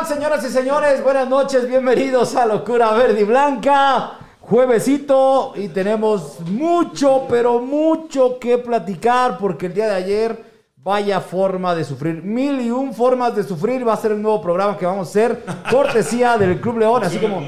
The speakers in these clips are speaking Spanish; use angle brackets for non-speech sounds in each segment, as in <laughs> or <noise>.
están, señoras y señores? Buenas noches, bienvenidos a Locura Verde y Blanca. Juevesito y tenemos mucho, pero mucho que platicar porque el día de ayer, vaya forma de sufrir. Mil y un formas de sufrir va a ser el nuevo programa que vamos a hacer. Cortesía del Club León, así como,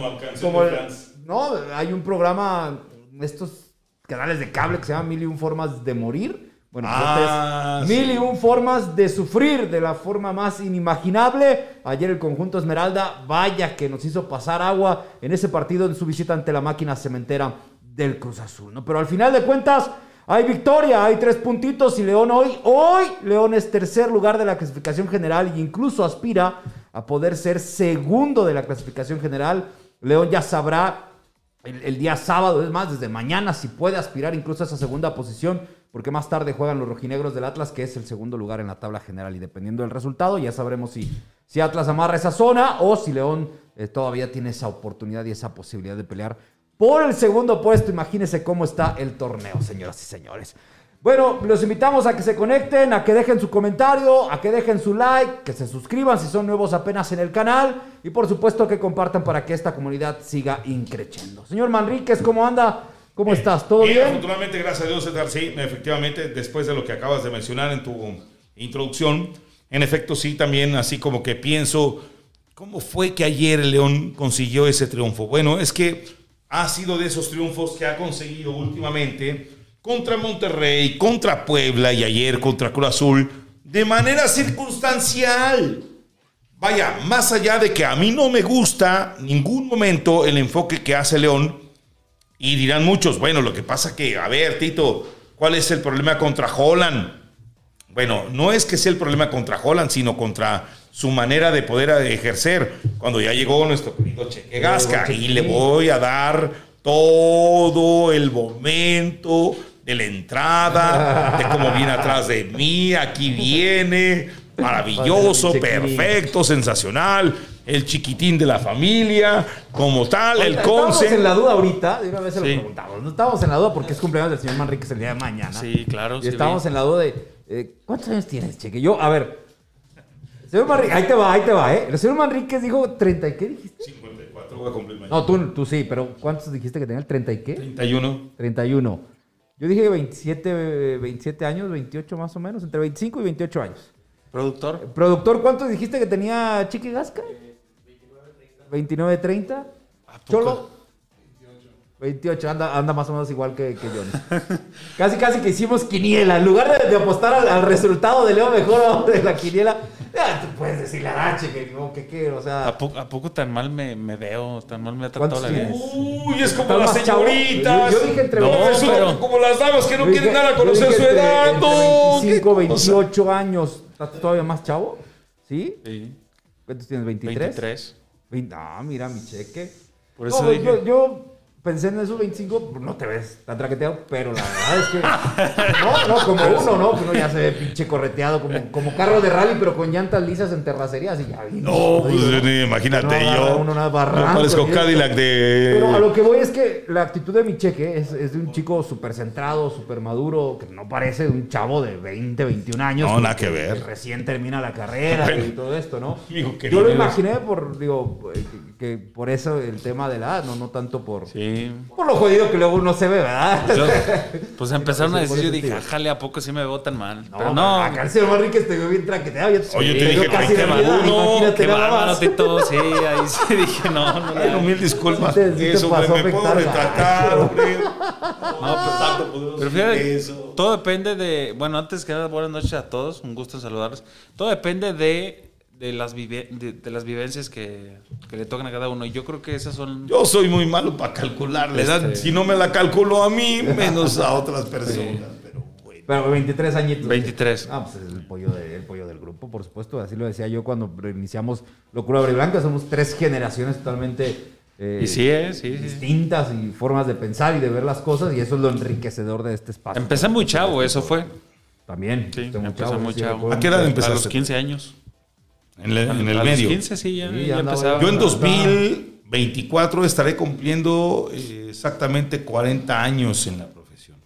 como el- no, hay un programa, estos canales de cable que se llama Mil y un formas de morir. Bueno, pues Ah, este es Mil y un formas de sufrir de la forma más inimaginable. Ayer el conjunto Esmeralda, vaya que nos hizo pasar agua en ese partido en su visita ante la máquina cementera del Cruz Azul, ¿no? Pero al final de cuentas, hay victoria, hay tres puntitos y León hoy, hoy León es tercer lugar de la clasificación general e incluso aspira a poder ser segundo de la clasificación general. León ya sabrá el, el día sábado, es más, desde mañana, si puede aspirar incluso a esa segunda posición, porque más tarde juegan los rojinegros del Atlas, que es el segundo lugar en la tabla general, y dependiendo del resultado, ya sabremos si, si Atlas amarra esa zona o si León eh, todavía tiene esa oportunidad y esa posibilidad de pelear por el segundo puesto. Imagínense cómo está el torneo, señoras y señores. Bueno, los invitamos a que se conecten, a que dejen su comentario, a que dejen su like, que se suscriban si son nuevos apenas en el canal y por supuesto que compartan para que esta comunidad siga increciendo. Señor Manríquez, ¿cómo anda? ¿Cómo estás? ¿Todo bien? Afortunadamente, gracias a Dios, César, sí, efectivamente, después de lo que acabas de mencionar en tu introducción, en efecto, sí, también así como que pienso, ¿cómo fue que ayer León consiguió ese triunfo? Bueno, es que ha sido de esos triunfos que ha conseguido últimamente contra Monterrey, contra Puebla y ayer contra Cruz Azul, de manera circunstancial. Vaya, más allá de que a mí no me gusta ningún momento el enfoque que hace León, y dirán muchos, bueno, lo que pasa que, a ver, Tito, ¿cuál es el problema contra Holland? Bueno, no es que sea el problema contra Holland, sino contra su manera de poder ejercer. Cuando ya llegó nuestro querido Cheque Gasca, y le voy a dar todo el momento de la entrada, de cómo viene atrás de mí, aquí viene, <laughs> maravilloso, perfecto, sensacional, el chiquitín de la familia, como tal, el conce. en la duda ahorita, de una vez se lo preguntamos. No estábamos en la duda porque es cumpleaños del señor Manríquez el día de mañana. Sí, claro. Y sí estábamos en la duda de, eh, ¿cuántos años tienes, Cheque? Yo, a ver, señor Manríquez, ahí te va, ahí te va, ¿eh? El señor Manríquez dijo 30 y qué dijiste? 54 voy a cumplir mañana. No, tú, tú sí, pero ¿cuántos dijiste que tenía el 30 y qué? 31. 31. Yo dije 27, eh, 27 años, 28 más o menos, entre 25 y 28 años. Productor. Productor, ¿cuántos dijiste que tenía Chiqui Gasca? 29, 30. Cholo. 28, anda, anda más o menos igual que, que Johnny. <laughs> casi, casi que hicimos quiniela. En lugar de, de apostar al, al resultado de Leo mejor de la quiniela, ya, tú puedes decirle a Dache que no, que qué, o sea. ¿A, po- a poco tan mal me, me veo? ¿Tan mal me ha tratado ¿Cuántos la vida? Uy, es como ¿Estás las señoritas. Yo- yo dije entre no, eso, pero- como las damas que no Yo quieren dije- dar a conocer dije su edad. entre no, 25, qué cosa. 28 años. ¿Estás todavía más chavo? ¿Sí? Sí. ¿Cuántos tienes? ¿23? 23. Ah, mira mi cheque. Por eso No, dije. yo, yo pensé en esos 25, no te ves tan traqueteado, pero la verdad es que. <laughs> No, no, como uno, ¿no? Que uno ya se ve pinche correteado, como, como carro de rally, pero con llantas lisas en terracerías y ya vi. No, pues ni- imagínate, No yo. uno nada barranco, parezco Cadillac de. Pero a lo que voy es que la actitud de mi cheque es, es de un chico súper centrado, súper maduro, que no parece de un chavo de 20, 21 años. No, nada que- que ver. que recién termina la carrera Bueno. y todo esto, ¿no? <laughs> Yo lo imaginé por, digo, eh, que, que por eso el tema de la edad, no, no tanto por, Sí. Por lo jodido que luego uno se ve, ¿verdad? Yo- <laughs> pues empezaron a Sí, decir, yo dije, jale, ¿a poco sí me veo tan mal? No, Pero no. El señor Manriquez te veo bien traqueteado. ya Oye, te veo dije casi de 20, mi edad, uno, Imagínate Qué bárbaro. Tito. Sí, ahí sí <laughs> dije, no, no. Bueno, no. mil disculpas. Sí te- sí te eso, pasó hombre, me puedo retratar, hombre. <laughs> No, pero, tanto pero decir fíjate, eso. todo depende de. Bueno, antes que nada, buenas noches a todos. Un gusto en saludarlos. Todo depende de, de, las, vive- de, de las vivencias que, que le tocan a cada uno. Y yo creo que esas son. Yo soy muy malo para calcular la edad. Este- Si no me la calculo a mí, menos a otras personas. Pero bueno. Pero 23 añitos. 23. Ah, pues es el pollo, de- el pollo del grupo, por supuesto. Así lo decía yo cuando iniciamos Locura Verde y Blanca. Somos tres generaciones totalmente eh, Y sí, ¿eh? Sí, sí. distintas y formas de pensar y de ver las cosas. Y eso es lo enriquecedor de este espacio. Empecé muy chavo, eso fue. También. Sí, Este, muy empecé chavo, muy sí, chavo. ¿A qué edad mucho. empezaste? A los 15 años. En, la- en el a medio. los 15 sí, ya, Sí, ya andaba empezaba. Yo en Ah, 2024 estaré cumpliendo eh, exactamente 40 años en la profesión.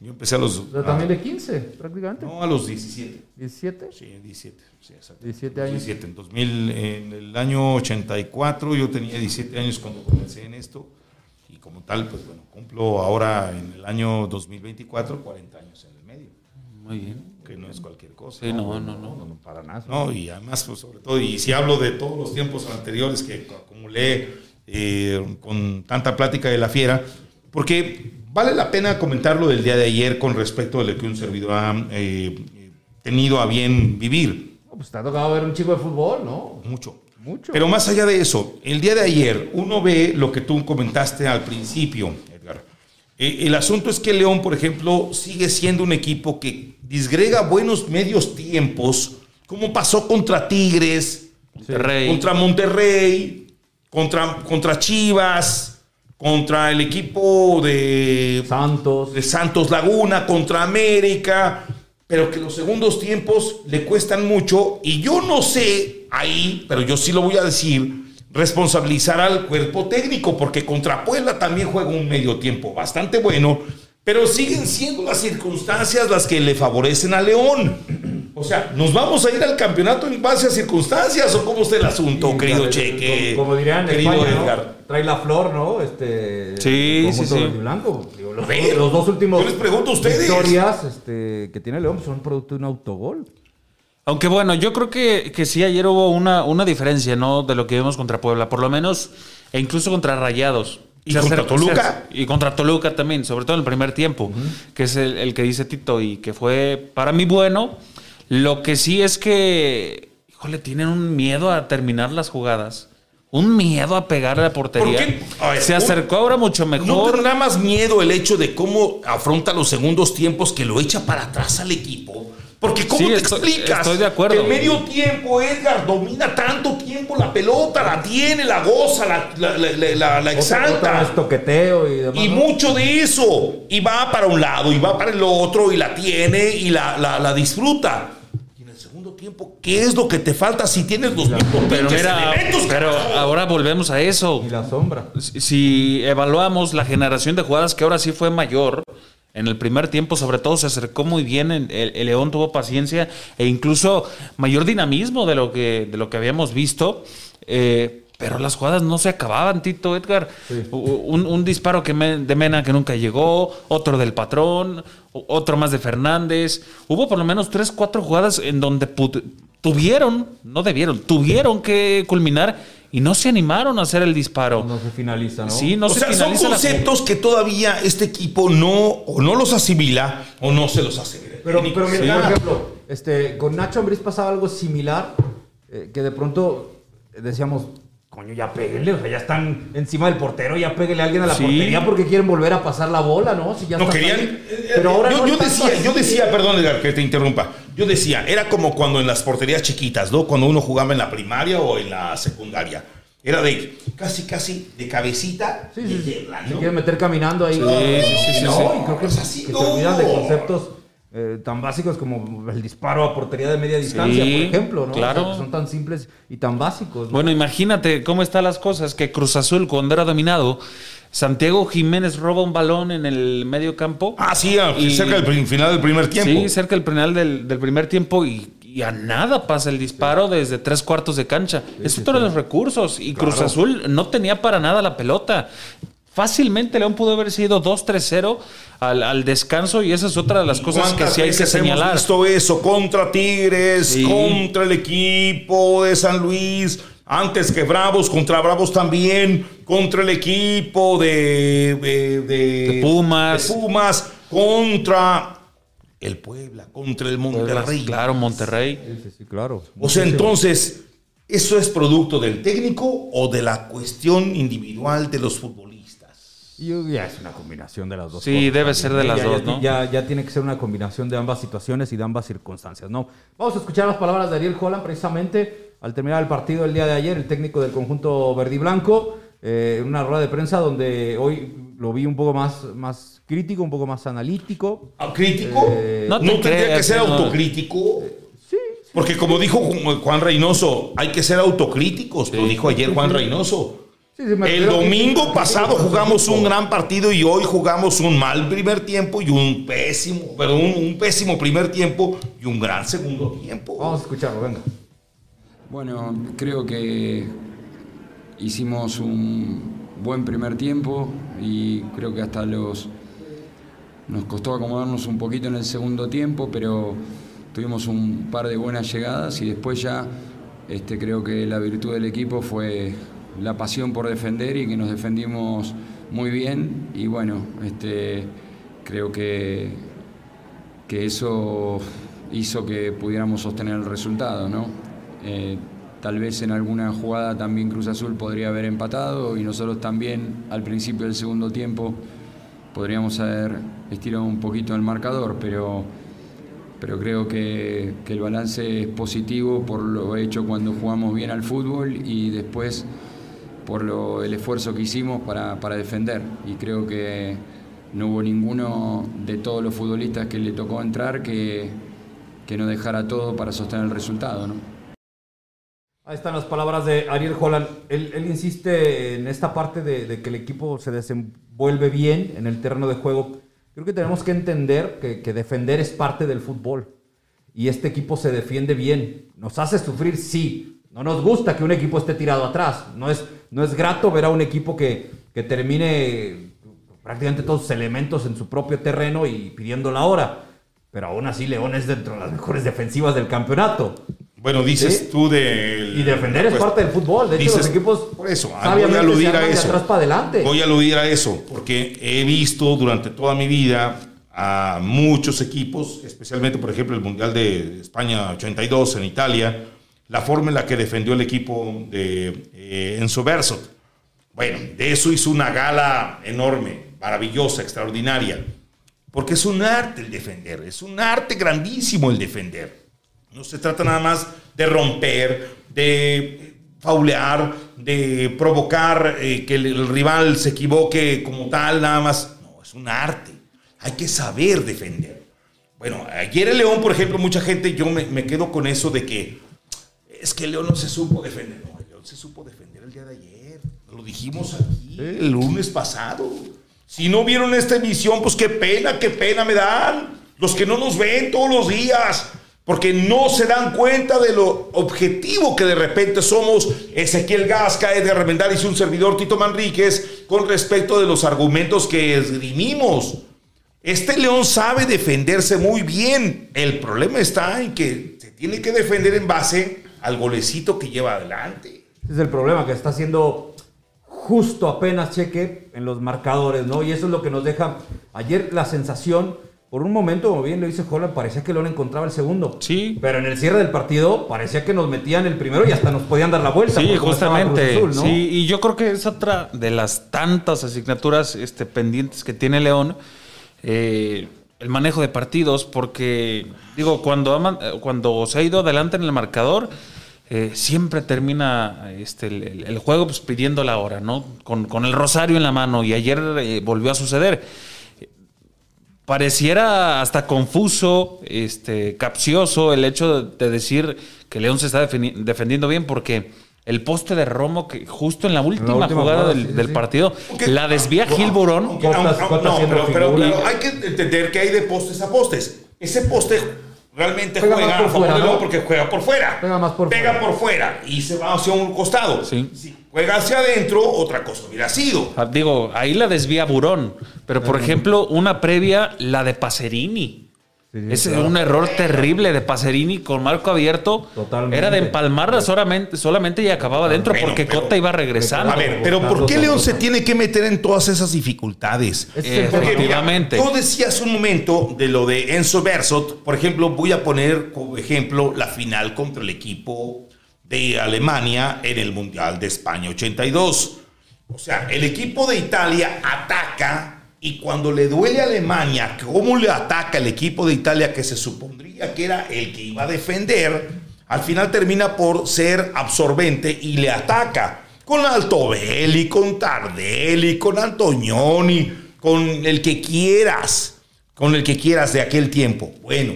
Yo empecé a los... Pero también de 15, prácticamente. No, a los 17. 17. Sí, 17. Sí, exacto. 17 años. 17. En, 2000, en el año 84 yo tenía 17 años cuando comencé en esto. Y como tal, pues bueno, cumplo ahora en el año 2024 40 años en el medio. Muy bien. Que no es cualquier cosa. Sí, no, no, no. No, para nada. No, y además, pues, sobre todo, y si hablo de todos los tiempos anteriores que acumulé eh, con tanta plática de la fiera, porque vale la pena comentar lo del día de ayer con respecto a lo que un servidor ha eh, tenido a bien vivir. No, pues te ha tocado ver un chico de fútbol, ¿no? Mucho. Mucho. Pero más allá de eso, el día de ayer uno ve lo que tú comentaste al principio. Eh, el asunto es que León, por ejemplo, sigue siendo un equipo que disgrega buenos medios tiempos, como pasó contra Tigres, Monterrey. contra Monterrey, contra, contra Chivas, contra el equipo de, Santos. de Santos Laguna, contra América, pero que los segundos tiempos le cuestan mucho y yo no sé ahí, pero yo sí lo voy a decir, responsabilizar al cuerpo técnico, porque contra Puebla también juega un medio tiempo bastante bueno, pero siguen siendo las circunstancias las que le favorecen a León. O sea, ¿nos vamos a ir al campeonato en base a circunstancias o cómo está el asunto, Sí, querido Cheque? Como, como dirían querido España. Trae la flor, ¿no? Este. Sí, sí, sí. blanco. Digo, los, dos últimos. yo les pregunto a ustedes. Victorias este, que tiene León son producto de un autogol. Aunque bueno, yo creo que, que sí, ayer hubo una, una diferencia, ¿no? De lo que vimos contra Puebla, por lo menos, e incluso contra Rayados. ¿Y Se contra Toluca? se- y contra Toluca también, sobre todo en el primer tiempo, que es el, el que dice Tito y que fue para mí bueno. Lo que sí es que, híjole, tienen un miedo a terminar las jugadas. Un miedo a pegarle a la portería. ¿Por ver, Se un- acercó ahora mucho ¿No mejor. tendrá más miedo el hecho de cómo afronta los segundos tiempos que lo echa para atrás al equipo? Porque ¿cómo Sí, te estoy- explicas? estoy de acuerdo. que En medio tiempo, Edgar domina tanto tiempo la pelota, la tiene, la goza, la, la, la- la- la- exalta. otra toqueteo y demás. Y ¿no? mucho de eso. Y va para un lado y va para el otro y la tiene y la, la- la disfruta. Y en el segundo tiempo, ¿qué es lo que te falta si tienes los mismos Pero mira, elementos, pero ahora volvemos a eso. Y la sombra. Si- Si evaluamos la generación de jugadas que ahora sí fue mayor, en el primer tiempo sobre todo se acercó muy bien, el, el León tuvo paciencia e incluso mayor dinamismo de lo que, de lo que habíamos visto. eh, pero las jugadas no se acababan, Tito Edgar. Un, un disparo que me- de Mena que nunca llegó, otro del patrón, otro más de Fernández. Hubo por lo menos tres, cuatro jugadas en donde tuvieron, no debieron, tuvieron que culminar y no se animaron a hacer el disparo. No se finaliza, ¿no? Sí, no o se sea, son la conceptos que todavía este equipo no o no los asimila o no se los hace. ver. Pero, pero mira, Sí. por ejemplo, este, con Nacho Ambriz pasaba algo similar, eh, que de pronto decíamos, coño, ya péguenle, o sea, ya están encima del portero, ya péguenle a alguien a la Sí. portería porque quieren volver a pasar la bola, ¿no? Si ya no querían. ahí. eh, Pero ahora yo, no decía, yo decía, perdón, Edgar, que te interrumpa. Yo decía, era como cuando en las porterías chiquitas, ¿no? Cuando uno jugaba en la primaria o en la secundaria. Era de casi, casi de cabecita Sí, sí, sí. meterla, Se ¿no? quieren meter caminando ahí. sí, sí, sí, no, sí. y creo que, Es así, que no. se olvidan de conceptos eh, tan básicos como el disparo a portería de media distancia, Sí, por ejemplo, ¿no? claro. O sea, que son tan simples y tan básicos. ¿no? Bueno, imagínate cómo están las cosas, que Cruz Azul cuando era dominado, Santiago Jiménez roba un balón en el medio campo. Ah, sí, a- Y- cerca del final del primer tiempo. Sí, cerca del final del, del primer tiempo y, y a nada pasa el disparo desde tres cuartos de cancha. es otro de los recursos y Cruz Azul no tenía para nada la pelota. Fácilmente León pudo haber sido 2-3-0 al, al descanso y esa es otra de las cosas que ¿Cuántas sí hay que veces hemos señalar. visto eso contra Tigres, Sí. contra el equipo de San Luis, antes que Bravos, contra Bravos también, contra el equipo de, de- de- De Pumas. de Pumas, contra el Puebla, contra el Monterrey. Claro, Monterrey. Sí, sí, sí, claro. O sea, entonces, ¿eso es producto del técnico o de la cuestión individual de los futbolistas? Yo ya es una combinación de las dos. Sí, cosas debe ser de las Ya- dos, ya- ¿no? Ya, ya tiene que ser una combinación de ambas situaciones y de ambas circunstancias, ¿no? Vamos a escuchar las palabras de Ariel Holland precisamente al terminar el partido el día de ayer, el técnico del conjunto verde y blanco, eh, en una rueda de prensa donde hoy lo vi un poco más, más crítico, un poco más analítico. ¿Ah, ¿Crítico? Eh, No ¿No, te tendría que ser no. autocrítico? Sí, Porque como dijo Ju- Juan Reynoso, hay que ser autocríticos, lo dijo ayer Juan Reynoso. Sí, sí, me El domingo que- pasado jugamos un gran partido y hoy jugamos un mal primer tiempo y un pésimo, pero un, un pésimo primer tiempo y un gran segundo tiempo. Vamos a escucharlo, venga. Bueno, creo que hicimos un buen primer tiempo y creo que hasta los nos costó acomodarnos un poquito en el segundo tiempo, pero tuvimos un par de buenas llegadas y después ya este, creo que la virtud del equipo fue la pasión por defender y que nos defendimos muy bien y bueno, este, creo que, que eso hizo que pudiéramos sostener el resultado, ¿no? Eh, tal vez en alguna jugada también Cruz Azul podría haber empatado y nosotros también al principio del segundo tiempo podríamos haber estirado un poquito el marcador, pero, pero creo que, que el balance es positivo por lo hecho cuando jugamos bien al fútbol y después por lo, el esfuerzo que hicimos para, para defender. Y creo que no hubo ninguno de todos los futbolistas que le tocó entrar que, que no dejara todo para sostener el resultado. ¿no? Ahí están las palabras de Ariel Holland. Él, él insiste en esta parte de, de que el equipo se desenvuelve bien en el terreno de juego. Creo que tenemos que entender que, que defender es parte del fútbol. Y este equipo se defiende bien. Nos hace sufrir, sí. No nos gusta que un equipo esté tirado atrás. No es, no es grato ver a un equipo que, que termine prácticamente todos sus elementos en su propio terreno y pidiendo la hora. Pero aún así, León es dentro de las mejores defensivas del campeonato. Bueno, dices Sí. tú de... Y defender es parte del fútbol. De hecho, Dices- los equipos Por eso, ah, voy a aludir a eso. atrás para adelante. Voy a aludir a eso, porque he visto durante toda mi vida a muchos equipos, especialmente, por ejemplo, el Mundial de España 82 en Italia, la forma en la que defendió el equipo de eh, Enzo Bersot. Bueno, de eso hizo una gala enorme, maravillosa, extraordinaria. Porque es un arte el defender, es un arte grandísimo el defender. No se trata nada más de romper, de faulear, de provocar eh, que el, el rival se equivoque como tal, nada más. No, es un arte. Hay que saber defender. Bueno, ayer el León, por ejemplo, mucha gente, yo me, me quedo con eso de que es que León no se supo defender. No, el León se supo defender el día de ayer. Lo dijimos aquí el lunes pasado. Si no vieron esta emisión, pues qué pena, qué pena me dan. Los que no nos ven todos los días. Porque no se dan cuenta de lo objetivo que de repente somos Ezequiel Gasca, Edgar Armendáriz y un servidor Tito Manríquez con respecto de los argumentos que esgrimimos. Este León sabe defenderse muy bien. El problema está en que se tiene que defender en base al golecito que lleva adelante. Ese es el problema, que está haciendo justo apenas cheque en los marcadores, ¿no? Y eso es lo que nos deja ayer la sensación. Por un momento, como bien lo dice Holland, parecía que León encontraba el segundo. Sí. Pero en el cierre del partido parecía que nos metían el primero y hasta nos podían dar la vuelta. Sí, justamente. Cruz Azul, ¿no? Sí, y yo creo que es otra de las tantas asignaturas este, pendientes que tiene León. eh, el manejo de partidos, porque, digo, cuando, cuando se ha ido adelante en el marcador, eh, siempre termina este, el, juego pues, pidiendo la hora, ¿no? Con, con el rosario en la mano, y ayer eh, volvió a suceder pareciera hasta confuso, este, capcioso el hecho de, de decir que León se está defendiendo bien porque el poste de Romo que justo en la última, última jugada jugada, del, sí, sí, del sí. partido la desvía Gil Burón. No, haciendo pero, pero- hay que entender que hay de postes a postes. Ese poste realmente Juega por fuera, ¿no? porque juega por fuera. Pega más por Pega fuera. por fuera y se va hacia un costado. Sí. Si juega hacia adentro, otra cosa hubiera sido. Ah, Digo, ahí la desvía Burón. Pero, por ejemplo, una previa, la de Pacerini. Sí, sí, es claro. un error terrible de Pacerini con marco abierto. Totalmente. Era de empalmarla solamente, solamente y acababa dentro Bueno, porque pero- Cota iba regresando. A ver, pero ¿por qué León se tiene que meter en todas esas dificultades? Porque, mira, tú decías un momento de lo de Enzo Bersot. Por ejemplo, voy a poner como ejemplo la final contra el equipo de Alemania en el Mundial de España 82. O sea, el equipo de Italia ataca y cuando le duele a Alemania, ¿cómo le ataca el equipo de Italia que se supondría que era el que iba a defender? Al final termina por ser absorbente y le ataca con Altobelli, con Tardelli, con Antonioni, con el que quieras, con el que quieras de aquel tiempo. Bueno,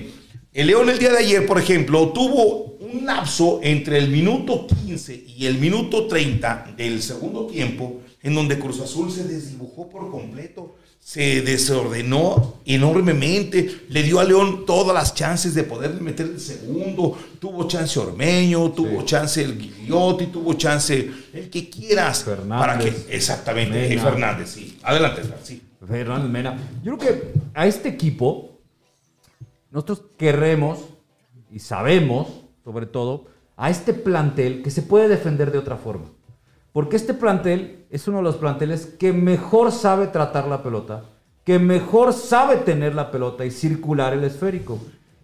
el León el día de ayer, por ejemplo, tuvo un lapso entre el minuto 15 y el minuto 30 del segundo tiempo en donde Cruz Azul se desdibujó por completo, se desordenó enormemente, le dio a León todas las chances de poder meter el segundo, tuvo chance Ormeño, tuvo chance el Guillotti, tuvo chance el que quieras. Fernández. Para que, exactamente, Mena. Fernández, sí. Adelante, sí. Fernández Mena. Yo creo que a este equipo, nosotros queremos y sabemos, sobre todo, a este plantel que se puede defender de otra forma. Porque este plantel es uno de los planteles que mejor sabe tratar la pelota, que mejor sabe tener la pelota y circular el esférico.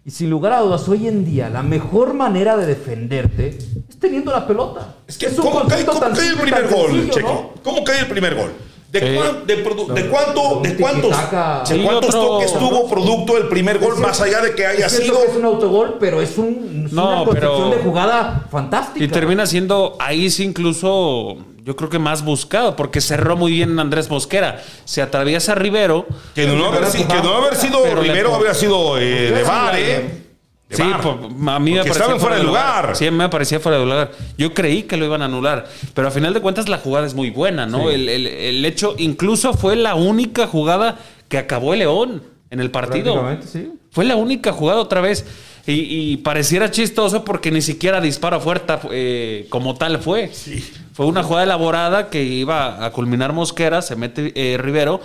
Y sin lugar a dudas, hoy en día la mejor manera de defenderte es teniendo la pelota. Es que, un ¿cómo, cae, cómo tan cae el primer gol, sencillo, Checo? ¿no? ¿Cómo cae el primer gol? ¿De, cuán- de produ- de no, cuánto, de cuántos, de Sí, cuántos otro- toques tuvo producto el primer gol, Es más allá de que haya es sido... que es un autogol, pero es, un, es No, una pero- de jugada fantástica. Y termina siendo ahí sí incluso, yo creo que más buscado, porque cerró muy bien Andrés Mosquera. Se atraviesa Rivero. Que no, haber, si- que no haber sido Rivero, habría sido eh, de bar, ¿eh? De Sí, a mí me parecía fuera de lugar. Sí, me parecía fuera de lugar. Yo creí que lo iban a anular, pero a final de cuentas la jugada es muy buena, ¿no? El, el- el hecho, incluso fue la única jugada que acabó el León en el partido. Sí. Fue la única jugada otra vez. Y, y pareciera chistoso porque ni siquiera disparo fuerte eh, como tal fue. Fue una jugada elaborada que iba a culminar Mosquera, se mete eh, Rivero,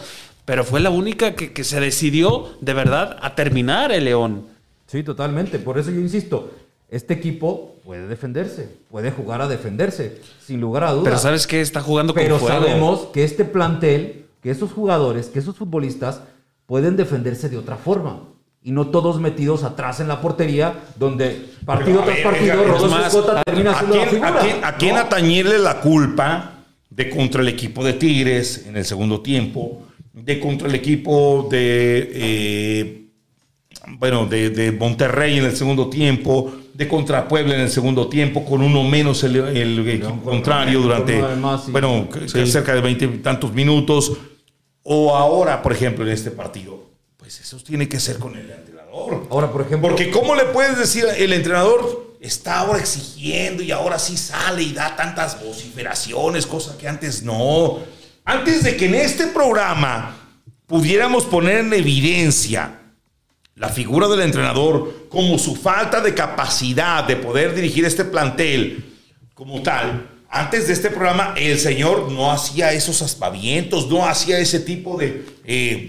pero fue la única que, que se decidió de verdad a terminar el León. Sí, totalmente. Por eso yo insisto, este equipo puede defenderse, puede jugar a defenderse, sin lugar a dudas. Pero ¿sabes qué? Está jugando con Pero fuego. sabemos que este plantel, que esos jugadores, que esos futbolistas pueden defenderse de otra forma. Y no todos metidos atrás en la portería, donde partido Pero, a tras partido Rodolfo ¿a- termina ¿A siendo la quién, figura. a quién- a quién ¿no? atañirle la culpa de contra el equipo de Tigres en el segundo tiempo, de contra el equipo de, eh, bueno, de, de Monterrey en el segundo tiempo, de contra Puebla en el segundo tiempo, con uno menos el, el equipo contrario con durante, más, sí. bueno, que cerca de veinte y tantos minutos, o ahora, por ejemplo, en este partido, pues eso tiene que ser con el entrenador. Ahora, por ejemplo, Porque ¿cómo le puedes decir el entrenador está ahora exigiendo y ahora sí sale y da tantas vociferaciones, cosa que antes no? Antes de que en este programa pudiéramos poner en evidencia la figura del entrenador como su falta de capacidad de poder dirigir este plantel como tal. Antes de este programa, el señor no hacía esos aspavientos, no hacía ese tipo de, eh,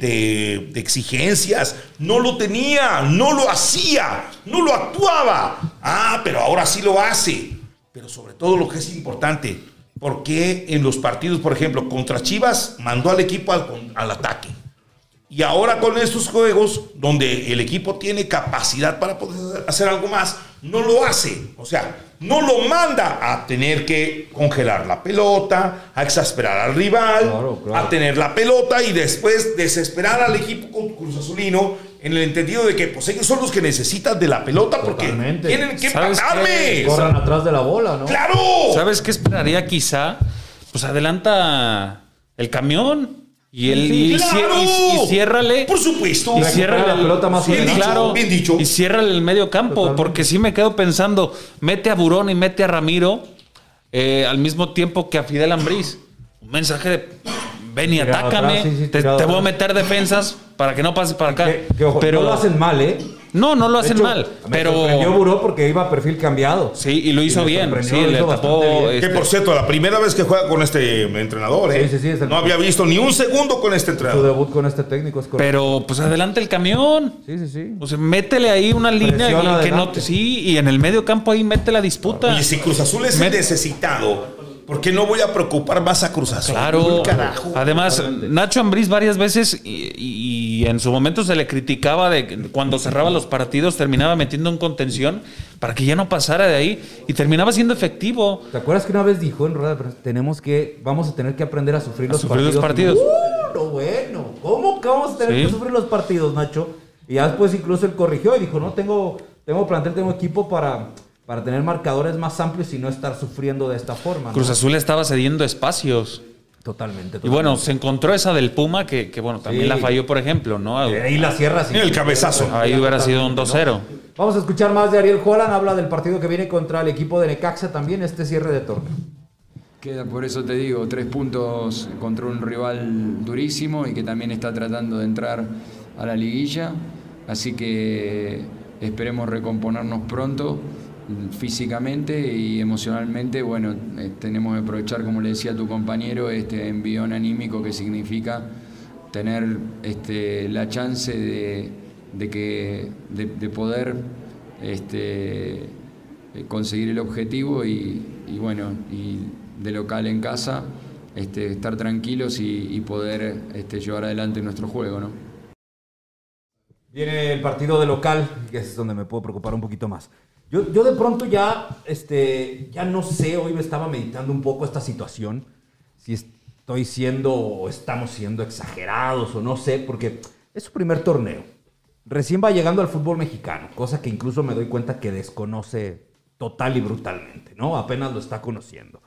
de- exigencias, no lo tenía, no lo hacía, no lo actuaba. Ah, pero ahora sí lo hace. Pero sobre todo lo que es importante, ¿por qué en los partidos, por ejemplo, contra Chivas mandó al equipo al, al ataque? Y ahora con estos juegos, donde el equipo tiene capacidad para poder hacer algo más, no lo hace. O sea, no lo manda a tener que congelar la pelota, a exasperar al rival, Claro, claro. a tener la pelota y después desesperar al equipo con Cruz Azulino en el entendido de que pues ellos son los que necesitan de la pelota porque Totalmente. tienen que ¿Sabes empatarme. qué? corran atrás de la bola, ¿no? ¡Claro! ¿Sabes qué esperaría quizá? Pues adelanta el camión y, el, Sí, y, ¡Claro! y- y ciérrale. Por supuesto. Y ciérrale la el- pelota más Bien dicho, claro, bien dicho. Y cierra el medio campo, Totalmente. porque sí me quedo pensando, mete a Burón y mete a Ramiro eh, al mismo tiempo que a Fidel Ambriz. Un mensaje de ven y Tirado atácame, atrás, sí, sí, te, voy a meter defensas para que no pases para acá. Que- que, ojo, pero no lo hacen mal, ¿eh? No, no lo hacen hecho, mal, Me pero sorprendió Buró porque iba a perfil cambiado. sí, y lo hizo bien, sí, lo le tapó bien. Que este, por cierto, la primera vez que juega con este entrenador, ¿eh? Sí, sí, sí, es el- no había visto ni un segundo con este Su entrenador. debut con este técnico es correcto. pero pues adelante el camión. Sí, sí, sí. O sea, métele ahí una línea y que no adelante. sí, y en el medio campo ahí mete la disputa. Y si Cruz Azul es necesitado, ¿por qué no voy a preocupar más a Cruz Azul? Claro. Carajo. Además, Nacho Ambriz varias veces y, en su momento se le criticaba de que cuando cerraba los partidos terminaba metiendo en contención para que ya no pasara de ahí y terminaba siendo efectivo. ¿Te acuerdas que una vez dijo en rueda de prensa, tenemos que, vamos a tener que aprender a sufrir los sufrir los partidos? partidos. Uh, no, bueno. ¿Cómo que vamos a tener Sí. que sufrir los partidos, Nacho? Y ya después incluso él corrigió y dijo, no, tengo, tengo plantel, tengo equipo para, para tener marcadores más amplios y no estar sufriendo de esta forma. ¿no? Cruz Azul estaba cediendo espacios. Totalmente. Y bueno, se encontró esa del Puma que, que, bueno, también Sí. la falló, por ejemplo, ¿no? totalmente. ahí la sierra sí. El cabezazo. Ahí hubiera sido un 2-0. Vamos a escuchar más de Ariel Holland. Habla del partido que viene contra el equipo de Necaxa también, este cierre de torneo. Queda, por eso te digo, tres puntos contra un rival durísimo y que también está tratando de entrar a la liguilla. Así que esperemos recomponernos pronto físicamente y emocionalmente. Bueno, eh, tenemos que aprovechar, como le decía tu compañero, este envión anímico que significa tener este, la chance de, de que, de, de poder este, eh, conseguir el objetivo y, y bueno, y de local en casa, este, estar tranquilos y, y poder este, llevar adelante nuestro juego, ¿no? Viene el partido de local, que es donde me puedo preocupar un poquito más. Yo, yo de pronto ya, este, ya no sé, hoy me estaba meditando un poco esta situación, si estoy siendo o estamos siendo exagerados o no sé, porque es su primer torneo. Recién va llegando al fútbol mexicano, cosa que incluso me doy cuenta que desconoce total y brutalmente, ¿no? Apenas lo está conociendo.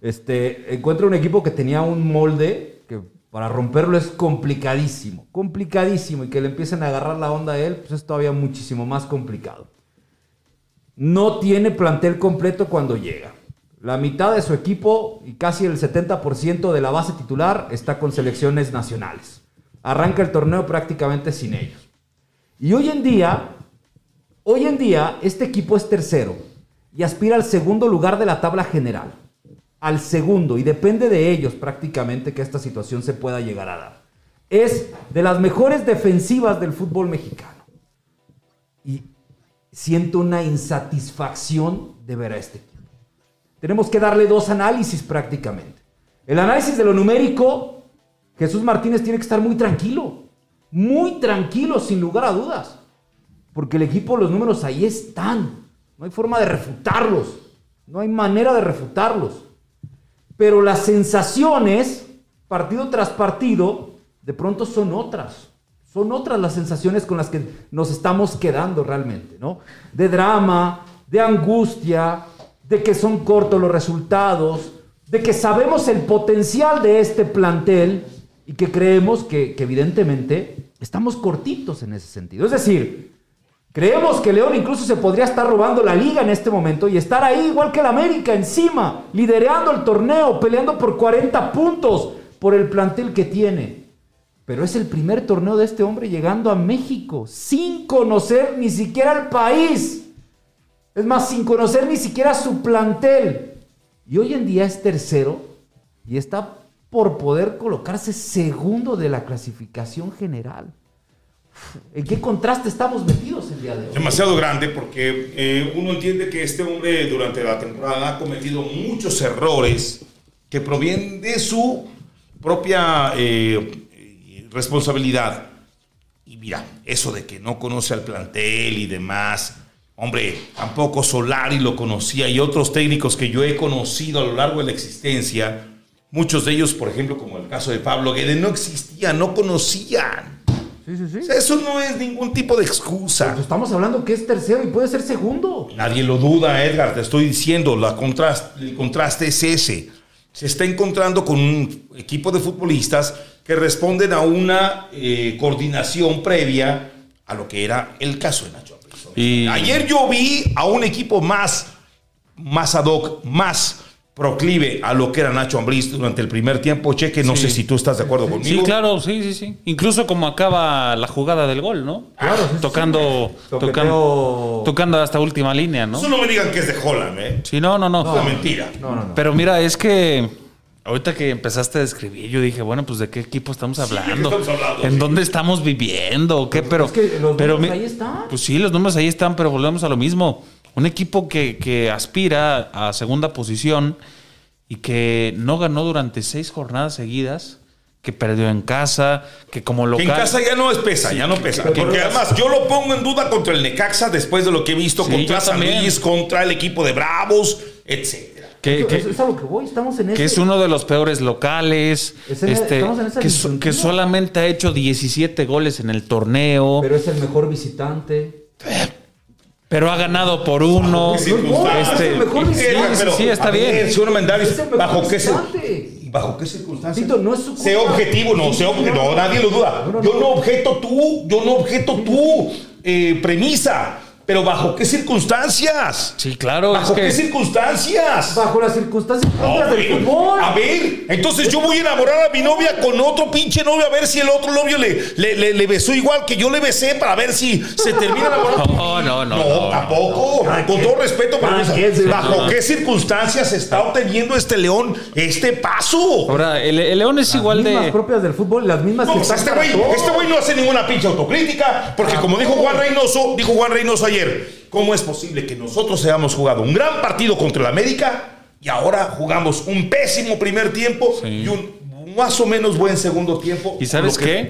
Este, encuentra un equipo que tenía un molde que para romperlo es complicadísimo, complicadísimo, y que le empiecen a agarrar la onda a él, pues es todavía muchísimo más complicado. No tiene plantel completo cuando llega. La mitad de su equipo y casi el 70% de la base titular está con selecciones nacionales. Arranca el torneo prácticamente sin ellos. Y hoy en día, hoy en día, este equipo es tercero y aspira al segundo lugar de la tabla general. Al segundo, y depende de ellos prácticamente que esta situación se pueda llegar a dar. Es de las mejores defensivas del fútbol mexicano. Y siento una insatisfacción de ver a este equipo. Tenemos que darle dos análisis prácticamente. El análisis de lo numérico, Jesús Martínez tiene que estar muy tranquilo, muy tranquilo, sin lugar a dudas. Porque el equipo, los números ahí están. No hay forma de refutarlos. No hay manera de refutarlos. Pero las sensaciones, partido tras partido, de pronto son otras. Son otras las sensaciones con las que nos estamos quedando realmente, ¿no? De drama, de angustia, de que son cortos los resultados, de que sabemos el potencial de este plantel y que creemos que, evidentemente estamos cortitos en ese sentido. Es decir, creemos que León incluso se podría estar robando la liga en este momento y estar ahí igual que el América encima, liderando el torneo, peleando por 40 puntos por el plantel que tiene. Pero es el primer torneo de este hombre llegando a México sin conocer ni siquiera el país. Es más, sin conocer ni siquiera su plantel. Y hoy en día es tercero y está por poder colocarse segundo de la clasificación general. ¿En qué contraste estamos metidos el día de hoy? Demasiado grande porque eh, uno entiende que este hombre durante la temporada ha cometido muchos errores que provienen de su propia eh, responsabilidad. Y mira, eso de que no conoce al plantel y demás, hombre, tampoco Solari lo conocía y otros técnicos que yo he conocido a lo largo de la existencia, muchos de ellos, por ejemplo, como el caso de Pablo Guede, no existían, no conocían. Sí, sí, sí. O sea, eso no es ningún tipo de excusa. Pues estamos hablando que es tercero y puede ser segundo. Nadie lo duda, Edgar, te estoy diciendo, la contraste, el contraste es ese. Se está encontrando con un equipo de futbolistas que responden a una eh, coordinación previa a lo que era el caso de Nacho Ambriz. Y- Ayer yo vi a un equipo más, más ad hoc, más proclive a lo que era Nacho Ambriz durante el primer tiempo. Cheque, no Sí. sé si tú estás de acuerdo Sí, conmigo. claro, sí, sí, sí. Incluso como acaba la jugada del gol, ¿no? Claro, sí, sí, tocando, sí. tocando, tocando hasta última línea, ¿no? Eso no me digan que es de Holland, ¿eh? Sí, no, no, no. Es una mentira. No, no, no. Pero mira, es que ahorita que empezaste a describir, yo dije, bueno, pues de qué equipo estamos hablando, estamos hablando? en Sí. dónde estamos viviendo, ¿o qué, pero, es que los pero números mi- ahí están. Pues sí, los números ahí están, pero volvemos a lo mismo. Un equipo que, que aspira a segunda posición y que no ganó durante seis jornadas seguidas, que perdió en casa, que como Que local. en casa ya no es pesa, ya no pesa. que- Que, que además yo lo pongo en duda contra el Necaxa después de lo que he visto Sí, contra San. Luis, contra el equipo de Bravos, etcétera. Que- Eso- que- eso es a lo que voy, estamos en ese... que es uno de los peores locales, Es en- este, estamos en esa que, so- que solamente ha hecho 17 goles en el torneo, pero, Pero es el mejor visitante. ha ganado por uno. ¿Qué circunstancias? Este, es el mejor sí, visitante. sí, sí, está ver, bien. señor Es el mejor ¿bajo qué. ¿bajo qué circunstancias? Tito, no es su Sé culpa. objetivo, no, sé objetivo, no, nadie lo duda. No, Yo no. objeto tú, yo no objeto tu eh, premisa. Pero ¿bajo qué circunstancias? Sí, claro. ¿Bajo es qué que, circunstancias? Bajo las circunstancias propias del fútbol. A ver, entonces yo voy a enamorar a mi novia con otro pinche novio a ver si el otro novio le, le, le- le besó igual que yo le besé para ver si se termina enamorando. <laughs> No, no, no, No, no, tampoco. Con todo respeto, se- ¿bajo qué circunstancias está obteniendo este león este paso? Ahora, el, el León es igual Las mismas de. propias del fútbol, las mismas No, que pues están este para güey, este güey no hace ninguna pinche autocrítica, porque como dijo Juan Reynoso, dijo Juan Reynoso ayer, ¿cómo es posible que nosotros hayamos jugado un gran partido contra el América y ahora jugamos un pésimo primer tiempo y un más o menos buen segundo tiempo? ¿Y sabes que- qué?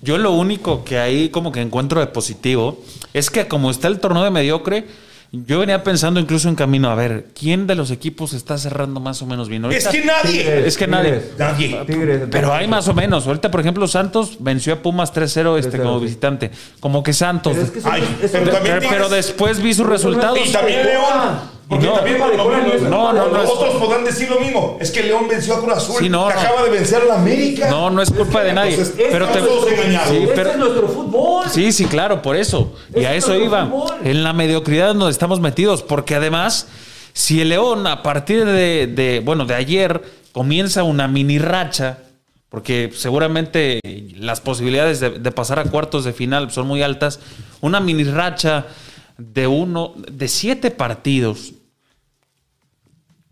Yo lo único que ahí como que encuentro de positivo es que como está el torneo de mediocre, yo venía pensando incluso en camino, a ver, ¿quién de los equipos está cerrando más o menos bien? Es Ahorita- que nadie. Es que nadie. Nadie. Tigres, Pero hay más o menos. Ahorita, por ejemplo, Santos venció a Pumas 3-0 este, 3-0, como visitante. Como que Santos. Pero es que Ay, pero después vi sus resultados. Y también León. Porque No. también No, mismo- no, no, no es- otros podrán decir lo mismo. Es que León venció a Cruz Azul. Sí, no, que no. acaba de vencer a la América. No, no es culpa de nadie. Entonces, Pero te. Sí, Ese pero- es nuestro fútbol. Sí, sí, claro, por eso. Y a Es eso iba. fútbol. En la mediocridad donde estamos metidos. Porque además, si el León a partir de, de, bueno, de ayer comienza una mini racha, porque seguramente las posibilidades de, de pasar a cuartos de final son muy altas, una mini racha de uno, de siete partidos.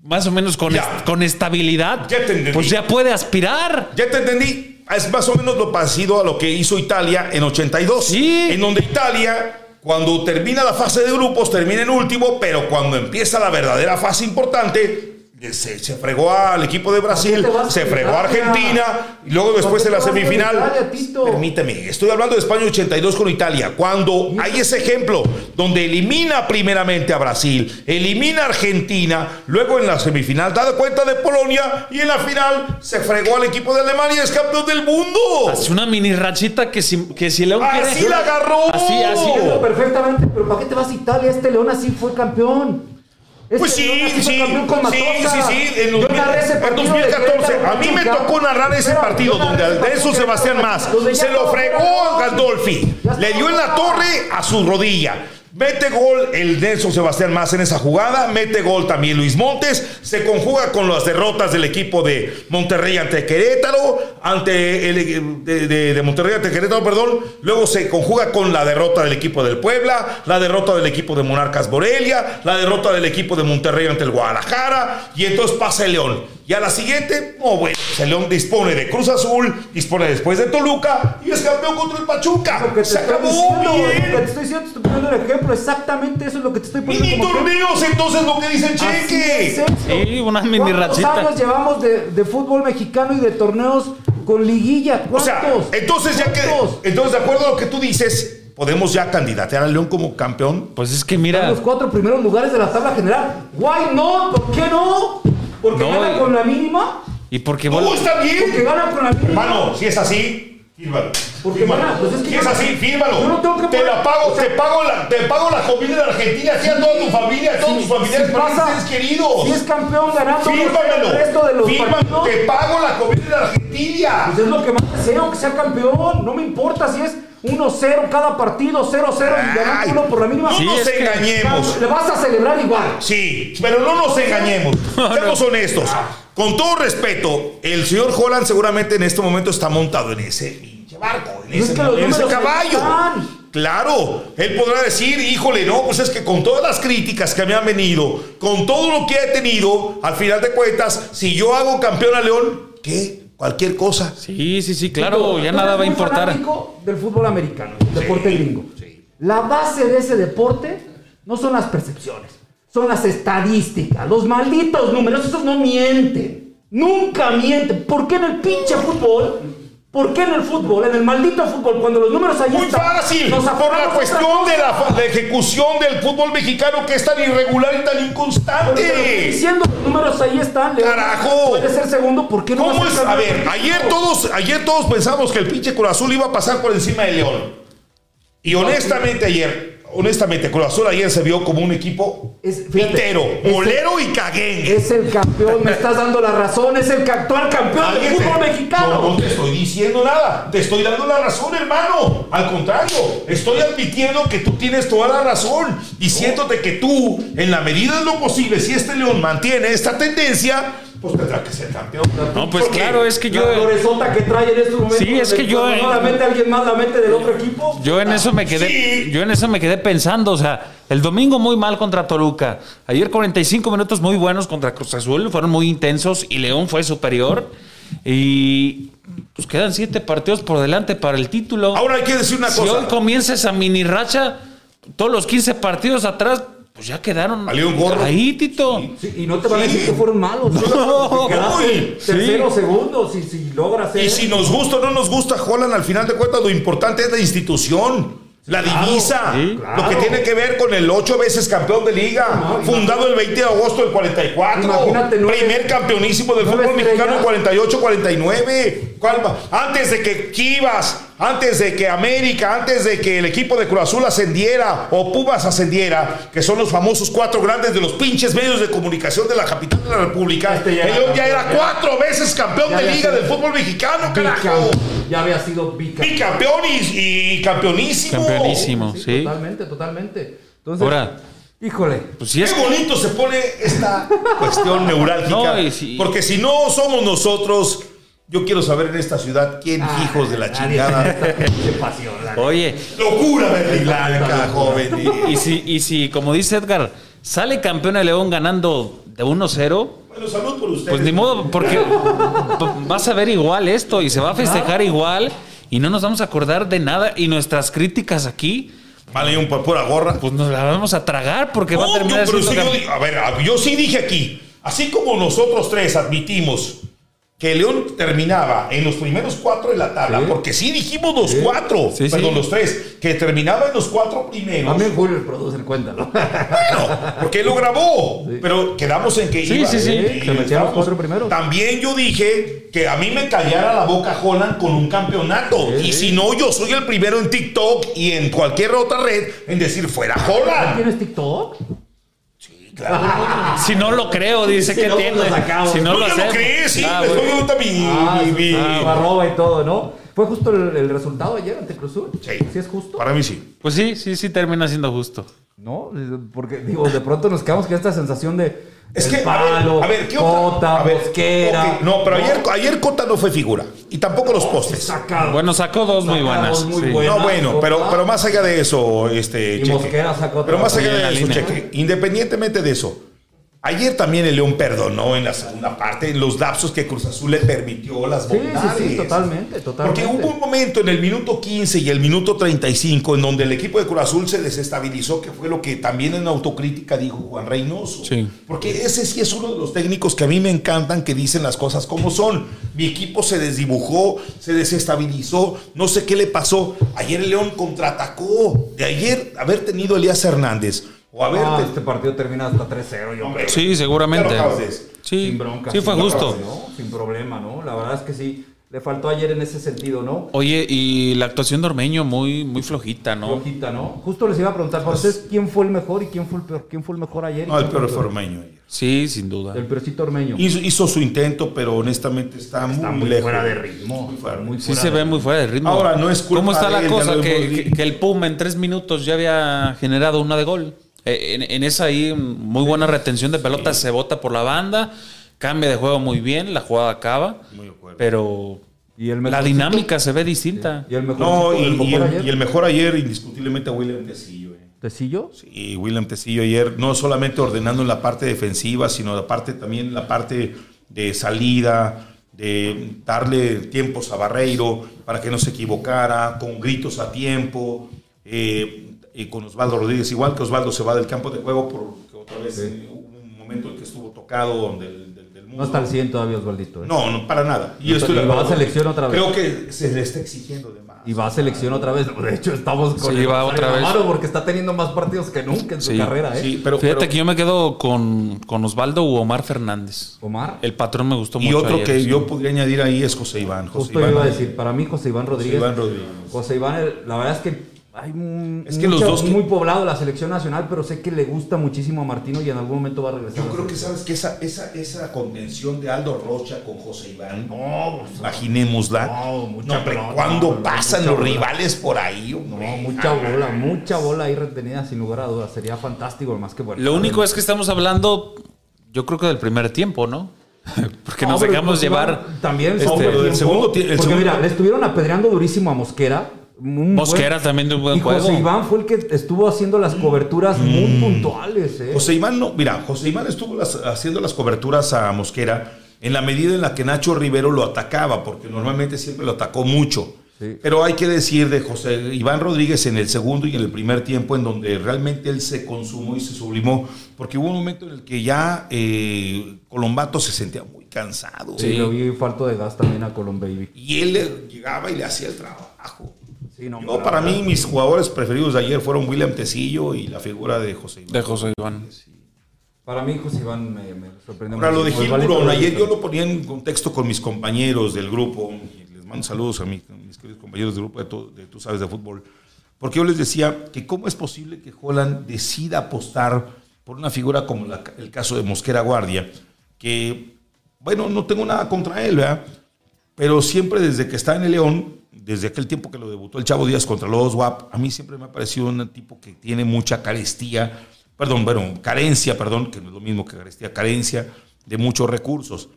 Más o menos con, est- con estabilidad, Ya te entendí. pues ya puede aspirar. Ya te entendí. Es más o menos lo parecido a lo que hizo Italia en 82. Sí. En donde Italia, cuando termina la fase de grupos, termina en último, pero cuando empieza la verdadera fase importante, se, se fregó al equipo de Brasil, se fregó a? Argentina, y luego después ¿Por en la semifinal. Italia? Permíteme, estoy hablando de España 82 con Italia. Cuando hay ese ejemplo donde elimina primeramente a Brasil, elimina a Argentina, luego en la semifinal da cuenta de Polonia y en la final se fregó al equipo de Alemania y es campeón del mundo. Hace una mini rachita que si, que si León quiere. Así la agarró. Así, así. Entiendo perfectamente, pero ¿para qué te vas a Italia? Este León así fue campeón. Este Pues sí, sí, sí, sí, sí, en, Yo los- narré ese en partido de 2014. Querétaro, A mí me tocó narrar ese partido donde Aldenso partido Sebastián de Más se lo fregó era- Gandolfi. Le dio en la torre a su rodilla. Mete gol el Nelson Sebastián Más en esa jugada. Mete gol también Luis Montes. Se conjuga con las derrotas del equipo de Monterrey ante Querétaro. Ante el de, de- Monterrey ante Querétaro, perdón. Luego se conjuga con la derrota del equipo del Puebla. La derrota del equipo de Monarcas Morelia. La derrota del equipo de Monterrey ante el Guadalajara. Y entonces pasa el León. Y a la siguiente, oh, bueno, pues el León dispone de Cruz Azul. Dispone después de Toluca. Y es campeón contra el Pachuca. Lo que te Se estoy acabó diciendo, lo que bien. te estoy diciendo, te estoy poniendo el ejemplo, exactamente eso es lo que te estoy poniendo Mini torneos, entonces lo que dice el es cheque. Sí, una mini ¿Cuántos rachita. años llevamos de, de fútbol mexicano y de torneos con liguilla? O ¿Cuántos? sea, entonces ya que. ¿Cuántos? Entonces, de acuerdo a lo que tú dices, podemos ya candidatear al León como campeón. Pues es que mira, los cuatro primeros lugares de la tabla general. Why no? ¿Por qué no? Porque No, ganan con la mínima. y porque ¡No, vol- está Porque bien! ganan con la mínima. Hermano, si es así, fírmalo. Porque, Fírmalo. bueno, pues es que si es así, fírmalo. yo no tengo que te poner- la pago, o sea- te pago la, te pago la comida de Argentina, así a toda tu familia, a todos Si- tus familiares, si queridos. Si es campeón ganando Fírmamelo. el resto de los Fírmalo. partidos. Te pago la comida de Argentina. Pues es lo que más deseo, que sea campeón. No me importa si es 1-0 cada partido, 0-0 y ganando uno por la mínima. no Sí, nos es que- engañemos. Le vas a celebrar igual. Sí, pero no nos engañemos. <laughs> Seamos honestos. Con todo respeto, el señor Holland seguramente en este momento está montado en ese pinche barco, en es ese, que los en ese caballo. están. Claro, él podrá decir, híjole, no, pues es que con todas las críticas que me han venido, con todo lo que he tenido, al final de cuentas, si yo hago campeón a León, ¿qué? Cualquier cosa. Sí, sí, sí, claro, ya Tú nada va a importar. del fútbol americano, del deporte gringo. La base de ese deporte no son las percepciones, son las estadísticas, los malditos números, esos no mienten. Nunca mienten. ¿Por qué en el pinche fútbol? ¿Por qué en el fútbol, en el maldito fútbol, cuando los números ahí Muy están, fácil, nos por la cuestión de la, ejecución del fútbol mexicano que es tan irregular y tan inconstante. diciendo, los números ahí están. Carajo. Puede ser segundo, ¿por qué no ¿Cómo es? A ver, ayer todos, ayer todos pensamos que el pinche Cruz Azul iba a pasar por encima de León. Y honestamente ayer, honestamente, Cruz Azul ayer se vio como un equipo Es- fíjate, pitero, molero y caguengue. Es el campeón, me estás dando la razón, es el actual campeón del fútbol No, mexicano. no te estoy diciendo nada. Te estoy dando la razón, hermano. Al contrario, estoy admitiendo que tú tienes toda la razón. Diciéndote que tú, en la medida de lo posible, si este León mantiene esta tendencia, pues tendrá que ser campeón. No, pues claro, es que yo. la floresota que trae en estos momentos. Sí, es que yo- No la mente alguien más, la mente del otro equipo. Yo en eso me quedé, Sí. yo en eso me quedé pensando, o sea, el domingo muy mal contra Toluca, ayer 45 minutos muy buenos contra Cruz Azul, fueron muy intensos y León fue superior y pues quedan siete partidos por delante para el título. Ahora hay que decir una si cosa. hoy comienza esa mini racha, todos los 15 partidos atrás, pues ya quedaron un gorro. ahí, Tito. Sí, y no te van a decir que fueron malos. No. Uy, tercero, segundo, si, si logras ser. Y si nos gusta o no nos gusta Holland, al final de cuentas lo importante es la institución. La divisa, sí, lo que tiene que ver con el ocho veces campeón de liga, No, fundado el 20 de agosto del 44, Imagínate, nueve- primer campeonísimo del fútbol mexicano estrellas. 48-49. ¿Cuál va? Antes de que Chivas, antes de que América, antes de que el equipo de Cruz Azul ascendiera o Pumas ascendiera, que son los famosos cuatro grandes de los pinches medios de comunicación de la capital de la República, Este ya el León ya era ya. cuatro veces campeón Ya de liga del fútbol mexicano, carajo. bicampeón. Ya había sido bicampeón. Bicampeón y, y campeonísimo. Campeonísimo, Sí, sí. Totalmente, totalmente. Entonces, Ahora, híjole. Pues si Qué es bonito se pone esta <laughs> cuestión neurálgica. No, y si- Porque si no somos nosotros, yo quiero saber en esta ciudad quién Ah, hijos de la chingada. pinche pasión, la. Oye, Locura y blanca, joven. y si, y si, como dice Edgar, sale campeón de León ganando de 1-0, Bueno, salud por ustedes. pues ni modo, porque <laughs> vas a ver igual esto y se va a festejar igual y no nos vamos a acordar de nada y nuestras críticas aquí, Vale, un por pura gorra. pues nos las vamos a tragar porque va a terminar yo, pero si yo a ver, yo sí dije aquí, así como nosotros tres admitimos que León terminaba en los primeros cuatro de la tabla, Sí. porque sí dijimos los cuatro, Sí, perdón, sí. los tres, que terminaba en los cuatro primeros. También Julio el producer, cuéntalo. Bueno, porque él lo grabó, pero quedamos en que Sí, iba. sí, sí. Y Se metieron los cuatro primeros. También yo dije que a mí me callara la boca Holland con un campeonato. Sí, y sí. si no, yo soy el primero en TikTok y en cualquier otra red en decir fuera Holland. ¿Tienes TikTok? Si no lo creo, dice Si que no, tiene. lo sacamos. Si no, No, lo ya lo crees, sí. Ah, me bueno. ahorita mi, Ah, mi- mi- su arroba y todo, ¿no? ¿Fue justo el, el resultado ayer ante Cruz Azul? Sí. ¿Sí es justo? Para mí sí. Pues sí, sí, sí termina siendo justo. No, porque digo, de pronto nos quedamos con esta sensación de Es el que, a ver, palo, a ver, ¿qué otra? Cota, A ver, No, pero ayer, ayer Cota no fue figura. Y tampoco los postes. Sacado. Bueno, sacó dos muy buenas. muy sí. buenas. No, bueno, pero, pero más allá de eso, este, Y Cheque. Mosquera sacó otra Pero más allá de eso, línea. Cheque, independientemente de eso, ayer también el León perdonó en la segunda parte los lapsos que Cruz Azul le permitió las Sí, bondades. sí, sí, totalmente, totalmente. Porque hubo un momento en el minuto 15 y el minuto 35 en donde el equipo de Cruz Azul se desestabilizó, que fue lo que también en autocrítica dijo Juan Reynoso. Sí. Porque ese sí es uno de los técnicos que a mí me encantan que dicen las cosas como son. Mi equipo se desdibujó, se desestabilizó, no sé qué le pasó. Ayer el León contraatacó. De ayer haber tenido a Elías Hernández o haber Ah, este partido termina hasta 3-0, yo creo. Sí, seguramente. Sí, Sin bronca. sí fue sin justo. bronca, ¿no? Sin problema, ¿no? La verdad es que sí. Le faltó ayer en ese sentido, ¿no? Oye, y la actuación de Ormeño muy, muy flojita, ¿no? Flojita, ¿no? Justo les iba a preguntar para ustedes quién fue el mejor y quién fue el peor. ¿Quién fue el mejor ayer? No, el peor fue Ormeño ayer. Sí, sin duda. El peorcito Ormeño. Hizo, hizo su intento, pero honestamente está, Está muy, muy lejos. fuera de ritmo. Muy fuera. Muy Sí fuera se de ve muy fuera de ritmo. Ahora, no es culpa ¿Cómo está de la él, cosa? que el Puma en tres minutos ya había generado una de gol. Eh, En, en esa ahí, muy buena retención de pelota, se bota por la banda, cambia de juego muy bien, la jugada acaba. Muy de acuerdo. Pero Y el la dinámica se ve distinta. Y el mejor No, y, y el, ayer. y el mejor ayer, indiscutiblemente, William Tecillo. eh. ¿Tecillo? Sí, William Tecillo ayer, no solamente ordenando en la parte defensiva, sino la parte, también la parte de salida, de darle tiempos a Barreiro para que no se equivocara, con gritos a tiempo, eh, y con Osvaldo Rodríguez, igual que Osvaldo se va del campo de juego porque otra vez eh, hubo un momento en que estuvo tocado del, del, del No está al 100 todavía Osvaldito. ¿eh? No, no, para nada. Y va a selección otra vez. Creo que se le está exigiendo de más. Y va a selección otra vez. De hecho, estamos con Sí, el va otra vez. porque está teniendo más partidos que nunca en su carrera, ¿eh? Sí, pero, Fíjate pero- que yo me quedo con, con Osvaldo u Omar Fernández. Omar. El patrón me gustó y mucho. otro ayer, que sí. yo podría añadir ahí es José Iván. José Justo Iván, iba a decir, para mí José Iván Rodríguez. Iván Rodríguez. José Iván, el- la verdad es que hay un, Es que los dos que- muy poblado la selección nacional, pero sé que le gusta muchísimo a Martino y en algún momento va a regresar. Yo creo que sabes que esa, esa, esa contención de Aldo Rocha con José Iván, No, pues, imaginémosla. No, mucha hombre, pelota, ¿cuándo no, pasan los bola. rivales por ahí? hombre? No, mucha bola, mucha bola ahí retenida sin lugar a dudas. Sería fantástico, más que bueno. Lo único es que estamos hablando, yo creo que del primer tiempo, ¿no? <laughs> Porque No, nos pero dejamos llevar. También este, segundo pero el tiempo, segundo el Porque mira, le estuvieron apedreando durísimo a Mosquera. Un Mosquera buen- también de un buen y José juego. Iván fue el que estuvo haciendo las coberturas muy Mm. puntuales. ¿eh? José Iván no, mira, José Iván estuvo las- haciendo las coberturas a Mosquera en la medida en la que Nacho Rivero lo atacaba, porque normalmente siempre lo atacó mucho. Sí. Pero hay que decir de José Iván Rodríguez en el segundo y en el primer tiempo en donde realmente él se consumó y se sublimó, porque hubo un momento en el que ya eh, Colombato se sentía muy cansado. Sí, Sí. lo vi falto de gas también a Colón Baby. Y él le llegaba y le hacía el trabajo. Sí, no, Yo, para mí, mis jugadores preferidos de ayer fueron William Tecillo y la figura de José Iván. De José Iván. Para mí, José Iván me, me sorprendió Ahora, lo de mucho. Gil Burón, ayer yo lo ponía en contexto con mis compañeros del grupo, y les mando saludos a, a mis queridos compañeros del grupo de, tu- de Tú Sabes de Fútbol, porque yo les decía que cómo es posible que Holland decida apostar por una figura como la- el caso de Mosquera Guardia, que, bueno, no tengo nada contra él, ¿verdad? Pero siempre desde que está en el León, desde aquel tiempo que lo debutó el Chavo Díaz contra los WAP, a mí siempre me ha parecido un tipo que tiene mucha carestía, perdón, bueno, carencia, perdón, que no es lo mismo que carestía, carencia de muchos recursos.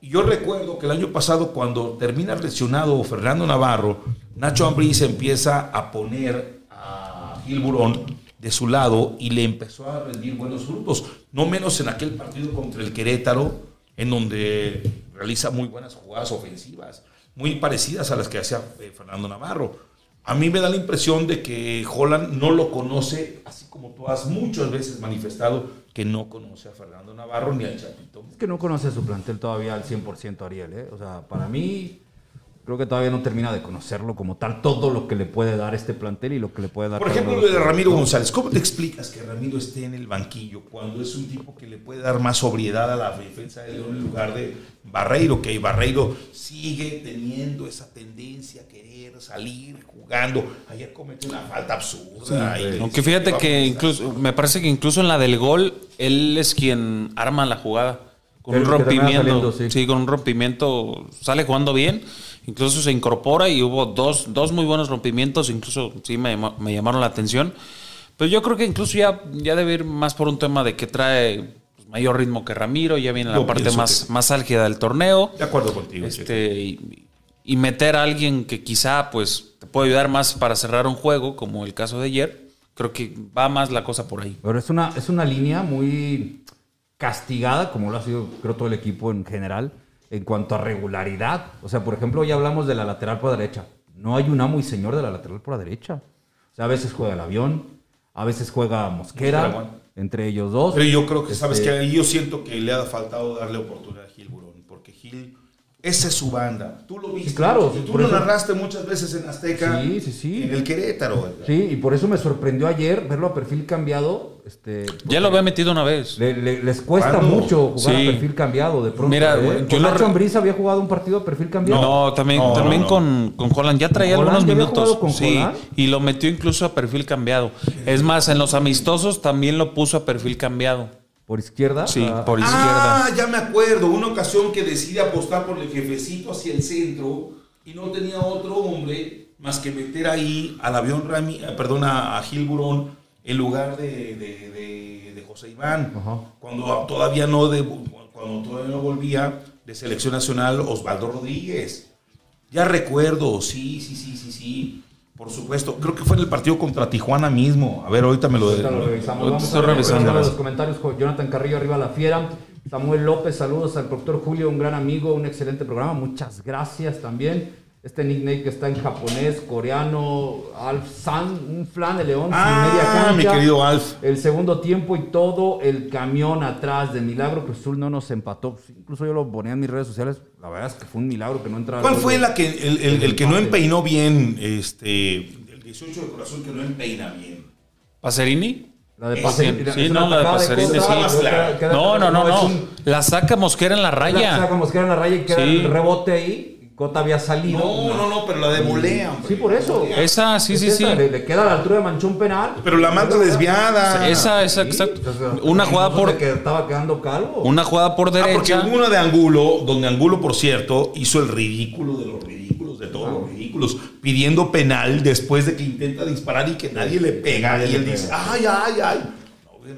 Y yo recuerdo que el año pasado, cuando termina lesionado Fernando Navarro, Nacho Ambriz empieza a poner a Gil Burón de su lado y le empezó a rendir buenos frutos. No menos en aquel partido contra el Querétaro, en donde realiza muy buenas jugadas ofensivas, muy parecidas a las que hacía eh, Fernando Navarro. A mí me da la impresión de que Holland no lo conoce, así como tú has muchas veces manifestado que no conoce a Fernando Navarro ni al Chapito. Es que no conoce su plantel todavía al 100% Ariel, ¿eh? O sea, para mí, creo que todavía no termina de conocerlo como tal, todo lo que le puede dar este plantel y lo que le puede dar. Por ejemplo, lo de Ramiro González. ¿Cómo te explicas que Ramiro esté en el banquillo cuando es un tipo que le puede dar más sobriedad a la defensa de León en lugar de Barreiro? Que Barreiro sigue teniendo esa tendencia a querer salir jugando. Ayer cometió una falta absurda. y- Aunque fíjate que incluso, me parece que incluso en la del gol, él es quien arma la jugada. Con un rompimiento. saliendo, sí. sí. con un rompimiento sale jugando bien. Incluso se incorpora y hubo dos, dos muy buenos rompimientos. Incluso sí me, llamaron la atención. Pero yo creo que incluso ya, ya debe ir más por un tema de que trae pues, mayor ritmo que Ramiro. Ya viene la Yo parte más, que- más álgida del torneo. De acuerdo contigo. Este, y, y meter a alguien que quizá pues te puede ayudar más para cerrar un juego, como el caso de ayer, creo que va más la cosa por ahí. Pero es una, es una línea muy castigada, como lo ha sido, creo, todo el equipo en general, en cuanto a regularidad. O sea, por ejemplo, ya hablamos de la lateral por la derecha. No hay un amo y señor de la lateral por la derecha. O sea, a veces juega el avión, a veces juega Mosquera, Mosquera, bueno. entre ellos dos. Pero yo creo que, ¿sabes Este, que Ahí yo siento que le ha faltado darle oportunidad a Gil Burón, porque Gil, esa es su banda. Tú lo viste. Sí, claro, y tú lo eso- narraste muchas veces en Azteca. Sí, sí, sí. En el Querétaro. Sí, y por eso me sorprendió ayer verlo a perfil cambiado. Este, Ya lo había metido una vez. Le- le- les cuesta ¿Cuándo? mucho jugar Sí. a perfil cambiado de pronto. Mira, ¿eh? yo lo Nacho Ambriz había jugado un partido a perfil cambiado. No, también, No, también no. Con, con Holland. Ya traía ¿Con algunos minutos. con sí, y lo metió incluso a perfil cambiado. Es más, en los amistosos también lo puso a perfil cambiado. Por izquierda. Sí, ah, por izquierda. Ah, ya me acuerdo. Una ocasión que decide apostar por el jefecito hacia el centro y no tenía otro hombre más que meter ahí al avión Rami, eh, perdón, a, Gil Burón en lugar de, de- de- de José Iván. Cuando todavía no de- cuando todavía no volvía de selección nacional Osvaldo Rodríguez. Ya recuerdo, sí, sí, sí, sí, sí. Por supuesto, creo que fue en el partido contra Tijuana mismo. A ver, ahorita me lo Ahorita lo revisamos. Vamos Estoy a ver revisando. los comentarios. con Jonathan Carrillo, arriba la fiera. Samuel López, saludos al doctor Julio, un gran amigo, un excelente programa. Muchas gracias también. Este nickname que está en japonés, coreano, Alf San, un flan de león sin media Ah, cancha. mi querido Alf. El segundo tiempo y todo el camión atrás de Milagro Cruz Azul no nos empató. Incluso yo lo ponía en mis redes sociales. La verdad es que fue un milagro que no entrara. ¿Cuál fue la que, el, el- el que no empeinó bien, este, el 18 de corazón que no empeina bien? ¿Pacerini? La de Sí, Pacerini. sí, no, la de contra, sí. No, no, no, no. un- La saca Mosquera en la raya. Saca Mosquera en la raya y queda Sí. el rebote ahí. Cota había salido. No, no, no, pero la de volea. Sí, por eso. Esa, sí, Es sí, sí. Le, le queda a la altura de Manchón penal. Pero la manda desviada. Esa, esa, Sí, exacto. Una jugada ¿no por, que estaba quedando calvo. una jugada por Ah, porque derecha. hubo una de Angulo, donde Angulo, por cierto, hizo el ridículo de los ridículos, de todos los ridículos, pidiendo penal después de que intenta disparar y que nadie le pega. Y él dice, ay, ay, ay.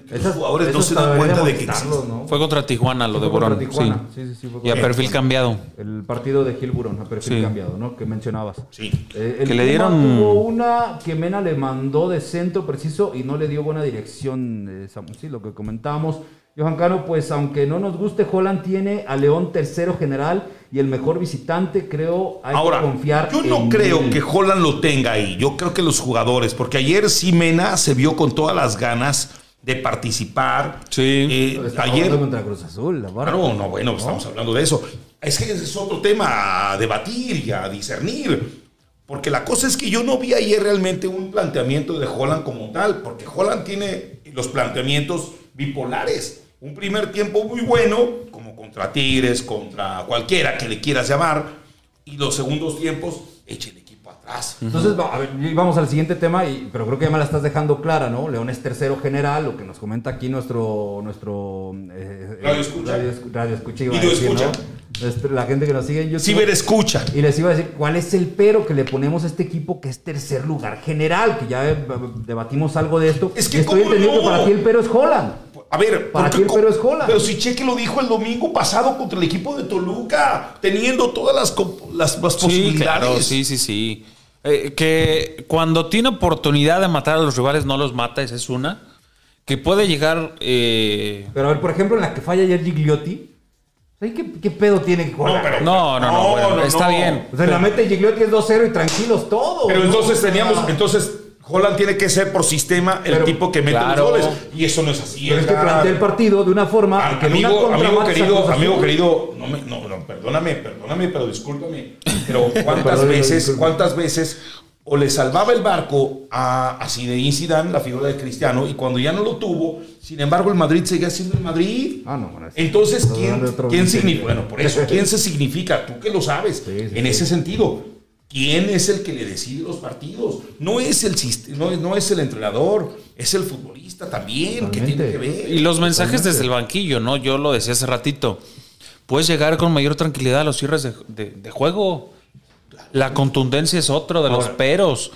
Que los jugadores no se dan cuenta de que. ¿no? Fue contra Tijuana lo de Borón. Tijuana. Sí. Sí, sí, sí, fue Y a perfil cambiado. El partido de Gil Burón, a perfil Sí. cambiado, ¿no? Que mencionabas. Sí. Eh, el Que le dieron- Tuvo una que Mena le mandó de centro preciso y no le dio buena dirección. eh, sí, lo que comentábamos. Johan Cano, pues aunque no nos guste, Holland tiene a León tercero general y el mejor visitante. Creo hay Ahora, que confiar. yo no en creo él. que Holland lo tenga ahí. Yo creo que los jugadores, porque ayer sí Mena se vio con todas las ganas de participar. Sí. Eh, ayer, contra Cruz Azul. la barra. Claro, no, bueno, estamos hablando de eso. Es que ese es otro tema a debatir y a discernir. Porque la cosa es que yo no vi ayer realmente un planteamiento de Holland como tal, porque Holland tiene los planteamientos bipolares. Un primer tiempo muy bueno, como contra Tigres, contra cualquiera que le quieras llamar, y los segundos tiempos, atrás. Entonces, a ver, y vamos al siguiente tema, y, pero creo que ya me la estás dejando clara, ¿no? León es tercero general, lo que nos comenta aquí nuestro... nuestro eh, Radio escucha. Radio, escu- radio escucha. iba decir, ¿no? escucha. Este, La gente que nos sigue en YouTube. Ciber escucha. Y les iba a decir, ¿cuál es el pero que le ponemos a este equipo que es tercer lugar general? Que ya eh, debatimos algo de esto. Es que Y estoy ¿cómo entendiendo no? que para ti el pero es Holland. A ver, Para ¿por qué ti el co- pero es Holland. Pero si Cheque lo dijo el domingo pasado contra el equipo de Toluca, teniendo todas las, las Sí, posibilidades. claro, sí, sí, sí. Eh, que cuando tiene oportunidad de matar a los rivales no los mata, esa es una. Que puede llegar... eh, Pero a ver, por ejemplo, en la que falla ayer Gigliotti, ¿sabes ¿qué, qué pedo tiene Holland? pero- No, no, no, No, bueno, no, está no. bien. O sea, la mete Gigliotti es 2-0 y tranquilos todos. Pero ¿no? entonces O sea, teníamos, entonces Holland tiene que ser por sistema el Pero- tipo que mete claro. los goles. Y eso no es así. Pero es que plantea el partido de una forma A- que en una amigo, amigo querido, amigo querido, no, me- no, no, perdóname, perdóname, pero discúlpame. Pero <laughs> cuántas veces, cuántas veces o le salvaba el barco a, a Zinedine Zidane, la figura de Cristiano, y cuando ya no lo tuvo, sin embargo el Madrid seguía siendo el Madrid. Ah, no, bueno, es- Entonces, ¿quién, quién significa? Bueno, por eso, ¿quién se significa? Tú que lo sabes. Sí, sí, en sí. ese sentido, ¿quién es el que le decide los partidos? No es el, no, es- no es el entrenador, es el futbolista también, que tiene que ver. Y los mensajes Totalmente. desde el banquillo, ¿no? Yo lo decía hace ratito. Puedes llegar con mayor tranquilidad a los cierres de, de- de juego. La contundencia es otro de los peros.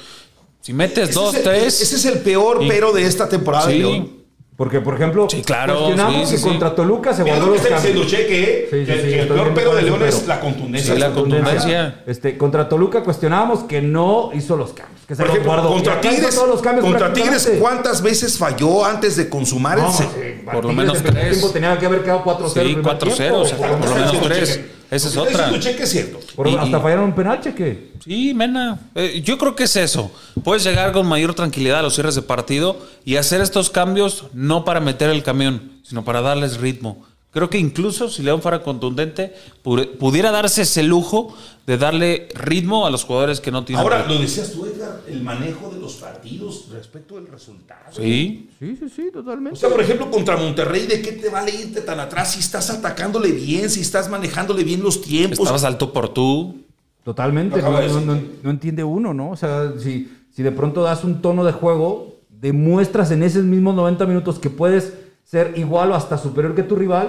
Si metes dos, el- tres. Ese es el peor Y- pero de esta temporada Sí. Porque, por ejemplo, Sí, claro, cuestionamos sí, sí, que sí. contra Toluca se guardó los cambios. diciendo Cheque, ¿eh? Sí, sí, que, sí, que el peor cuál de León es la contundencia. Sí, la contundencia. Este, contra Toluca cuestionábamos que no hizo los cambios. Que se Por ejemplo, guardó. Contra Tigres, todos los cambios contra Tigres. ¿cuántas veces falló antes de consumar No, el sí, Por lo menos tres. tiempo tenía que haber quedado 4-0. el Sí, primer 4-0, o sea, tiempo, por lo menos. menos tres. Esa es que otra. Cheque es cierto. Por- Y- hasta fallaron un penal, cheque. Sí, Mena. Eh, yo creo que es eso. Puedes llegar con mayor tranquilidad a los cierres de partido y hacer estos cambios no para meter el camión, sino para darles ritmo. Creo que incluso si León fuera contundente, pu- pudiera darse ese lujo de darle ritmo a los jugadores que no tienen. Ahora, ritmo. lo decías tú, Edgar, el manejo de los partidos respecto del resultado. Sí, Sí, sí, sí, totalmente. O sea, por ejemplo, contra Monterrey, ¿de qué te vale irte tan atrás si estás atacándole bien, si estás manejándole bien los tiempos? estabas alto por tú. Totalmente, no, entiende uno, ¿no? O sea, si, si de pronto das un tono de juego, demuestras en esos mismos 90 minutos que puedes ser igual o hasta superior que tu rival,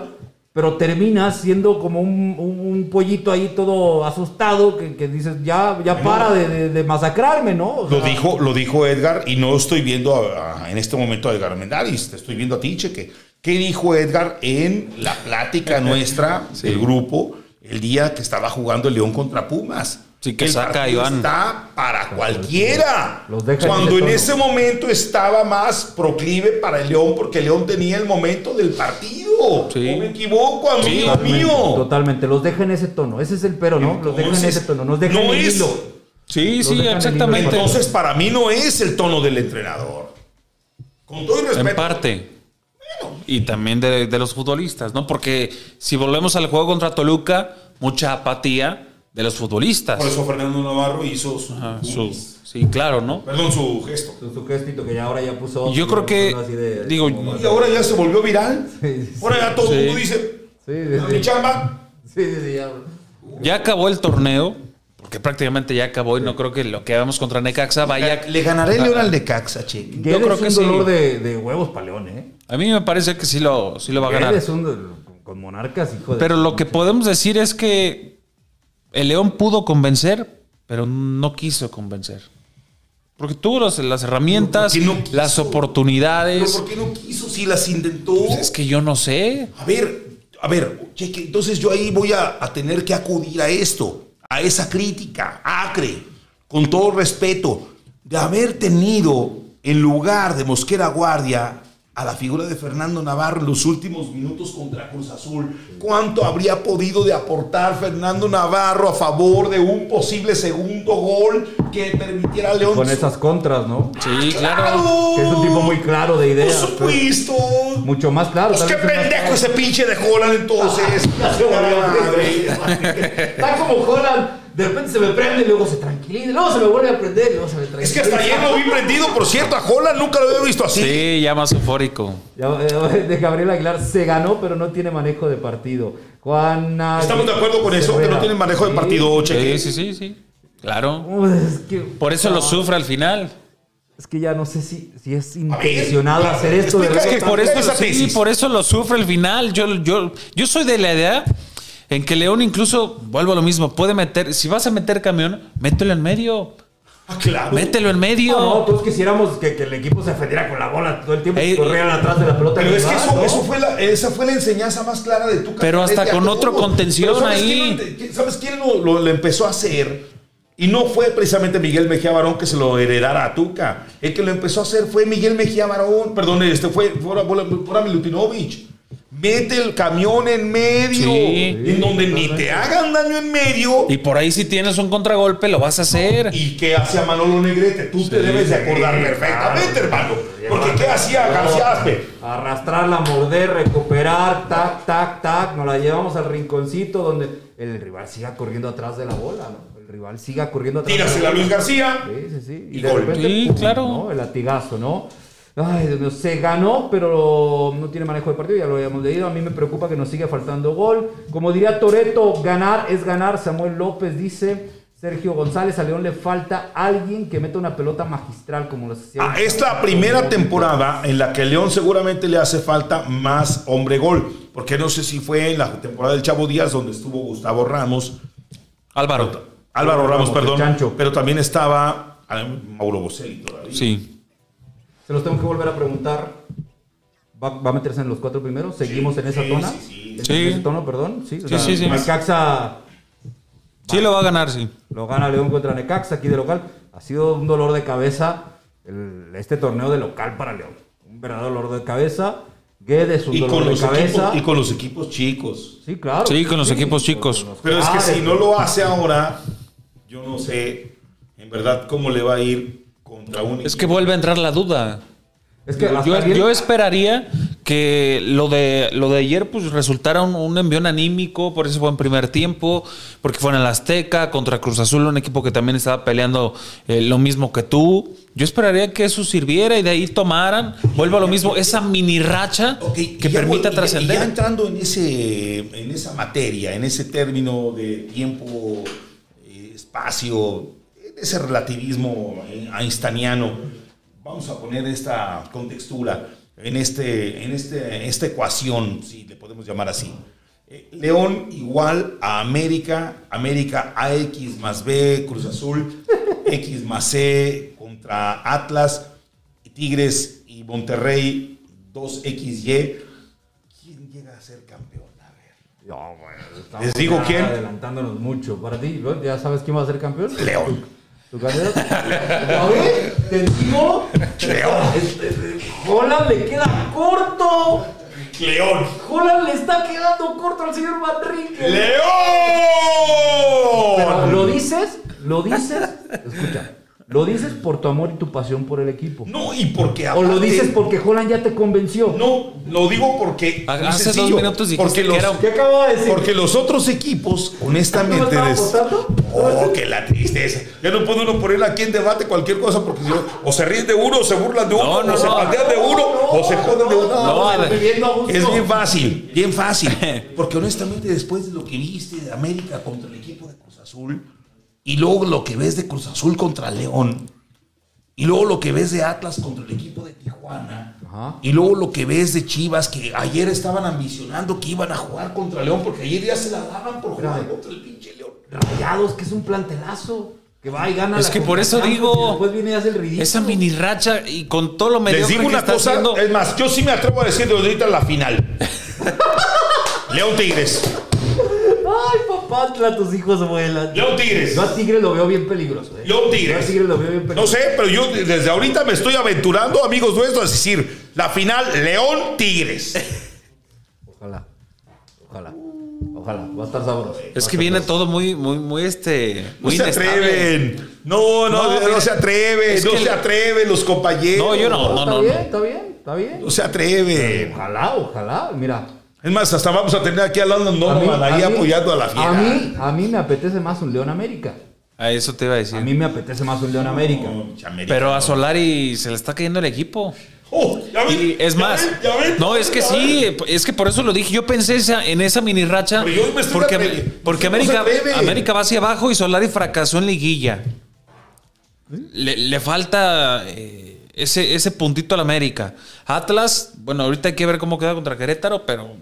pero terminas siendo como un, un- un pollito ahí todo asustado que, que dices, ya, ya para de, de- de masacrarme, ¿no? O Lo dijo, lo dijo Edgar y no estoy viendo a- a- en este momento a Edgar Mendaris, te estoy viendo a ti, Cheque. ¿Qué dijo Edgar en la plática nuestra <laughs> del grupo el día que estaba jugando el León contra Pumas? Sí, que el saca Iván. Está para cualquiera. Los deja en Cuando en ese momento estaba más proclive para el León porque el León tenía el momento del partido. Sí. ¿O me equivoco, amigo totalmente, mío? Totalmente, los deja en ese tono, ese es el pero, ¿no? Los deja en ese tono, nos deja no en el es- hilo. Sí, Los sí, en exactamente. Entonces, para mí no es el tono del entrenador. Con todo el respeto. En parte. Y también de, de los futbolistas, ¿no? Porque si volvemos al juego contra Toluca, mucha apatía de los futbolistas. Por eso Fernando Navarro hizo su, Ajá, su- sí, claro, ¿no? perdón, su gesto. Su, su gestito que ya ahora ya puso. Yo creo que- así de- digo, Y ahora ya se volvió viral. <laughs> Sí, sí, Ahora ya todo el Sí. mundo dice, Sí, sí, "Ah, sí. mi chamba. Sí, sí, sí, ya. Ya acabó el torneo porque prácticamente ya acabó y no creo que lo que hagamos contra Necaxa vaya. Le ganaré León al Necaxa, che. Guedes creo es que un sí. dolor de, de huevos para León, ¿eh? A mí me parece que sí lo, sí lo va a ganar. Es un con monarcas, hijo de... Pero lo que podemos decir es que el León pudo convencer, pero no quiso convencer. Porque tuvo las, las herramientas, las ¿Pero oportunidades. por qué no quiso si las intentó? Pues es que yo no sé. A ver, a ver, cheque, entonces yo ahí voy a, a tener que acudir a esto, a esa crítica acre, con todo respeto, de haber tenido en lugar de Mosquera Guardia a la figura de Fernando Navarro en los últimos minutos contra Cruz Azul. ¿Cuánto habría podido de aportar Fernando Navarro a favor de un posible segundo gol que permitiera a León? Con esas contras, ¿no? Sí, claro. ¡Claro! Que es un tipo muy claro de Por ideas. supuesto. pues, mucho más claro. Pues qué pendejo claro. ese pinche de Holland entonces. Ya se volvió Madre. Está como Holland, de repente se me prende y luego se tranquiliza, y luego se me vuelve a prender y luego se me tranquiliza. Es que hasta ayer lo vi prendido, por cierto, a Holland nunca lo había visto así. Sí, ya más eufórico. Eh, de Gabriel Aguilar se ganó, pero no tiene manejo de partido. Juana. ¿Estamos de acuerdo con eso? Que no tienen manejo de partido, Cheque. Sí, sí, sí, sí. Claro. Uy, es que, Por eso lo sufre al final. es que ya no sé si, si es intencionado hacer esto. de Es que verdad. por eso, sí, por eso lo sufre al final. Yo, yo, yo soy de la idea en que León incluso, vuelvo a lo mismo, puede meter, si vas a meter camión, mételo en medio. Ah, claro. Mételo en medio. No, no, todos quisiéramos que, que el equipo se defendiera con la bola todo el tiempo y corrieran atrás de la pelota. Pero es que eso, ¿no? eso fue la, esa fue la enseñanza más clara de tu Pero hasta con otro contención ¿sabes ahí. quién ¿Sabes quién lo, lo- lo empezó a hacer? Y no fue precisamente Miguel Mejía Barón que se lo heredara a Tuca. El que lo empezó a hacer fue Miguel Mejía Barón. Perdón, este fue Fora Milutinovich. Mete el camión en medio. Sí. en donde ni te hagan daño en medio. Y por ahí si tienes un contragolpe, lo vas a hacer. ¿Y qué hacía Manolo Negrete? Tú te debes de acordar perfectamente, hermano. Porque ¿qué hacía García Aspe? Arrastrarla, morder, recuperar, tac, tac, tac. Nos la llevamos al rinconcito donde el rival siga corriendo atrás de la bola, ¿no? El rival siga corriendo atrás. de la Tírasela a. Luis García. Sí, sí, sí. Y de gol. repente, Sí, pum, claro. ¿no? El latigazo, ¿no? Ay, Dios mío, se ganó, pero no tiene manejo de partido, ya lo habíamos leído. A mí me preocupa que nos siga faltando gol. Como diría Toreto, ganar es ganar. Samuel López dice. Sergio González, a León le falta alguien que meta una pelota magistral como lo hacía. Ah, es la primera temporada en la que León seguramente le hace falta más hombre gol. Porque no sé si fue en la temporada del Chavo Díaz donde estuvo Gustavo Ramos. Álvaro. Álvaro Ramos, Ramos, perdón. Pero también estaba ah, Mauro Boselli todavía. Sí. Se los tengo que volver a preguntar. ¿Va, va a meterse en los cuatro primeros? ¿Seguimos en esa sí, tona? sí, sí. ¿En Sí. ese tono, perdón? Sí, o Sí, sí, sí. Necaxa Sí lo va a ganar, sí. lo gana León contra Necaxa aquí de local. Ha sido un dolor de cabeza el- este torneo de local para León. Un verdadero dolor de cabeza. Guedes, un Y dolor con, de los cabeza. equipos, y con los equipos chicos. Sí, claro. Sí, con los equipos chicos. Pero es que Juárez, si no lo hace ahora, yo no sé en verdad cómo le va a ir contra un Es que vuelve a entrar la duda. Es que Yo, ayer- yo esperaría que lo de, lo de ayer pues resultara un, un envión anímico por ese buen primer tiempo, porque fue en el Azteca contra Cruz Azul, un equipo que también estaba peleando eh, lo mismo que tú. Yo esperaría que eso sirviera y de ahí tomaran, vuelva a lo mismo, esa mini racha que ya- permita y ya- trascender. entrando en, ese, en esa materia, en ese término de tiempo, eh, espacio, en ese relativismo eh, einsteiniano, vamos a poner esta contextura en, este, en este, esta ecuación, si le podemos llamar así. Eh, León igual a América, América AX más B, Cruz Azul, X más C contra Atlas, Tigres y Monterrey 2XY. ¿Quién llega a ser campeón? A ver. No, bueno, Les digo quién. Adelantándonos mucho. Para ti. ¿ya sabes quién va a ser campeón? León. ¿Tu candidato? A ver, te digo. León. Este, Holland le queda corto. León. Holland le está quedando corto al señor Manrique. Pero León. lo dices, lo dices, escucha, lo dices por tu amor y tu pasión por el equipo. No, y porque O lo dices porque Holland ya te convenció. No, lo digo porque. Hace dos minutos dijiste porque que los, era- ¿Qué de decir? Porque los otros equipos, honestamente. ¿No? Oh, que la tristeza. Ya no puede uno poner aquí en debate cualquier cosa porque si no- o se ríen de uno, o se burlan de uno, No, no, o se no. patean de uno, o se joden de uno. Es bien fácil, bien fácil. <laughs> Porque honestamente, después de lo que viste de América contra el equipo de Cruz Azul, y luego lo que ves de Cruz Azul contra León, y luego lo que ves de Atlas contra el equipo de Tijuana, Ajá. y luego lo que ves de Chivas, que ayer estaban ambicionando que iban a jugar contra León, porque ayer ya se la daban por jugar Espérame. contra el pinche León. Rayados, que es un plantelazo. Que va y gana Es la que por eso digo, viene y hace el ridículo. Esa mini racha y con todo lo Les mediocre digo que una está cosa, haciendo. es más, yo sí me atrevo a decir de ahorita la final. <laughs> León Tigres. Ay, papá, tus hijos vuelan. León Tigres. Yo a Tigres lo veo bien peligroso. ¿eh? León Tigres. Yo a Tigres lo veo bien No peligroso. sé, pero yo desde ahorita me estoy aventurando, amigos nuestros, a decir, la final León Tigres. <laughs> Ojalá. Ojalá. Ojalá. Va a estar sabroso. Es que viene todo muy, muy, muy este. No Muy se inestable. atreven. No, no, No, no, se atreven. es No que se atreven los compañeros. No, yo no, no, está no. bien, no. está bien, está bien. No se atreven. Ojalá, ojalá. Mira. Es más, hasta vamos a tener aquí a Landon Donovan ahí a mí- apoyando a la fiera. A mí, a mí me apetece más un León América. A eso te iba a decir. A mí me apetece más un León América. Pero a Solari se le está cayendo el equipo. Oh, ya ven, Y es ya más, ven, ya ven, no, es que ya sí, es que por eso lo dije. Yo pensé esa- en esa mini racha. Pero yo me estoy Porque, porque América. América va hacia abajo y Solari fracasó en liguilla. Le, le falta eh, ese, ese puntito al América. Atlas, bueno, ahorita hay que ver cómo queda contra Querétaro, pero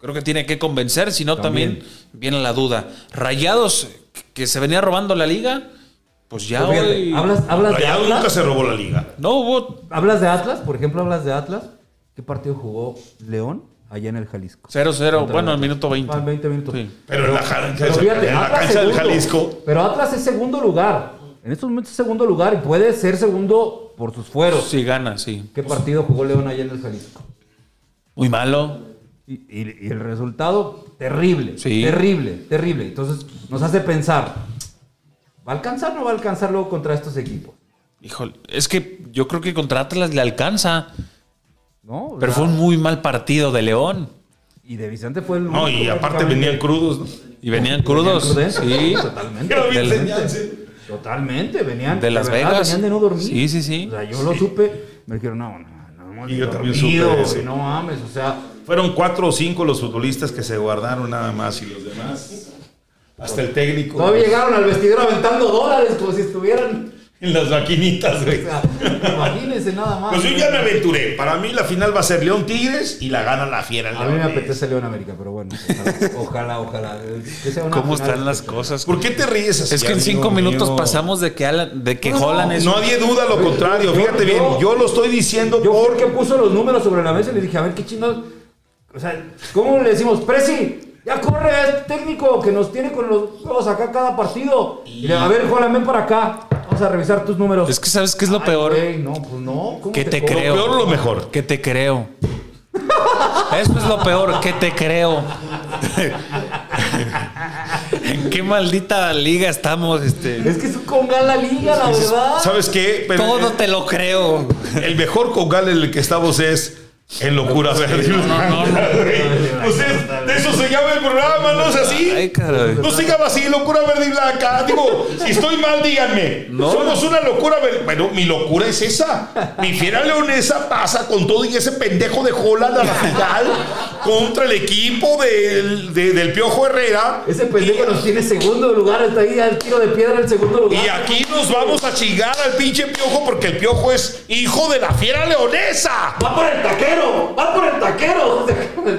creo que tiene que convencer, si no también, viene la duda. Rayados, que se venía robando la liga, pues ya Pero fíjate, hoy... hablas, hablas de Rayado nunca Atlas. se robó la liga. No hubo Hablas de Atlas, por ejemplo, hablas de Atlas. ¿Qué partido jugó León allá en el Jalisco? 0-0, Contra bueno, el- al minuto 20. Ah, 20 minutos. Sí. Pero en la, Pero fíjate, en la Atlas cancha del. Jalisco. Pero Atlas es segundo lugar. En estos momentos es segundo lugar y puede ser segundo por sus fueros. Sí, gana, sí. ¿Qué partido jugó León allá en el Jalisco? Muy malo. Y, y- y el resultado, terrible. Sí. Terrible, terrible. Entonces nos hace pensar, ¿va a alcanzar o no va a alcanzar luego contra estos equipos? Híjole, es que yo creo que contra Atlas le alcanza. ¿No? Pero sea, fue un muy mal partido de León. Y de Vicente fue el No, y aparte venían crudos. ¿no? Y venían crudos. Venían Sí. <laughs> Totalmente. Era bien totalmente. señal, Totalmente, venían De Las verdad, Vegas. Venían de no dormir. Sí, sí, sí. O sea, yo lo supe, me dijeron, no, no, no Y yo también supe no mames, o sea, Fueron cuatro o cinco los futbolistas que se guardaron nada más y los demás. Hasta el técnico. todavía llegaron al vestidor aventando dólares como si estuvieran, En las maquinitas, o güey. sea, imagínense nada más. Pues yo ya me aventuré. Para mí la final va a ser León Tigres y la gana la fiera. A mí me apetece León América, pero bueno, ojalá, ojalá, ojalá. que sea una ¿Cómo están las cosas? ¿Por qué te ríes así? Es que en cinco minutos mío? pasamos de que, Alan- de que No, no, Holland es... Nadie duda lo contrario. Fíjate yo- bien, yo lo estoy diciendo Yo por. porque puso los números sobre la mesa y le dije, a ver qué chingados. O sea, ¿cómo le decimos, Presi? Ya corre a este técnico que nos tiene con los juegos acá cada partido. Y a ver, Juan, ven para acá. Vamos a revisar tus números. Es que ¿sabes qué es lo Ay, peor? no, pues no. ¿cómo Que te cobro? creo. peor o lo mejor? Que te creo. Eso es lo peor, que te creo. ¿En qué maldita liga estamos? Este? Es que es un congal la liga, la verdad. ¿Sabes qué? Pero Todo te lo creo. el mejor congal en el que estamos es en locura verde. no, no, no. <laughs> Pues es- de eso se llama el programa, ¿no es así? Ay, caray. No se llama así, locura verde y blanca. Digo, si estoy mal, díganme. No. Somos una locura verde. Bueno, mi locura es esa. Mi fiera leonesa pasa con todo y ese pendejo de Holland a la final contra el equipo del, de- del Piojo Herrera. Ese pendejo nos tiene segundo lugar, está ahí al tiro de piedra en segundo lugar. Y aquí nos vamos a chingar al pinche Piojo porque el Piojo es hijo de la fiera leonesa. ¡Va por el taquero! ¡Va por taquero!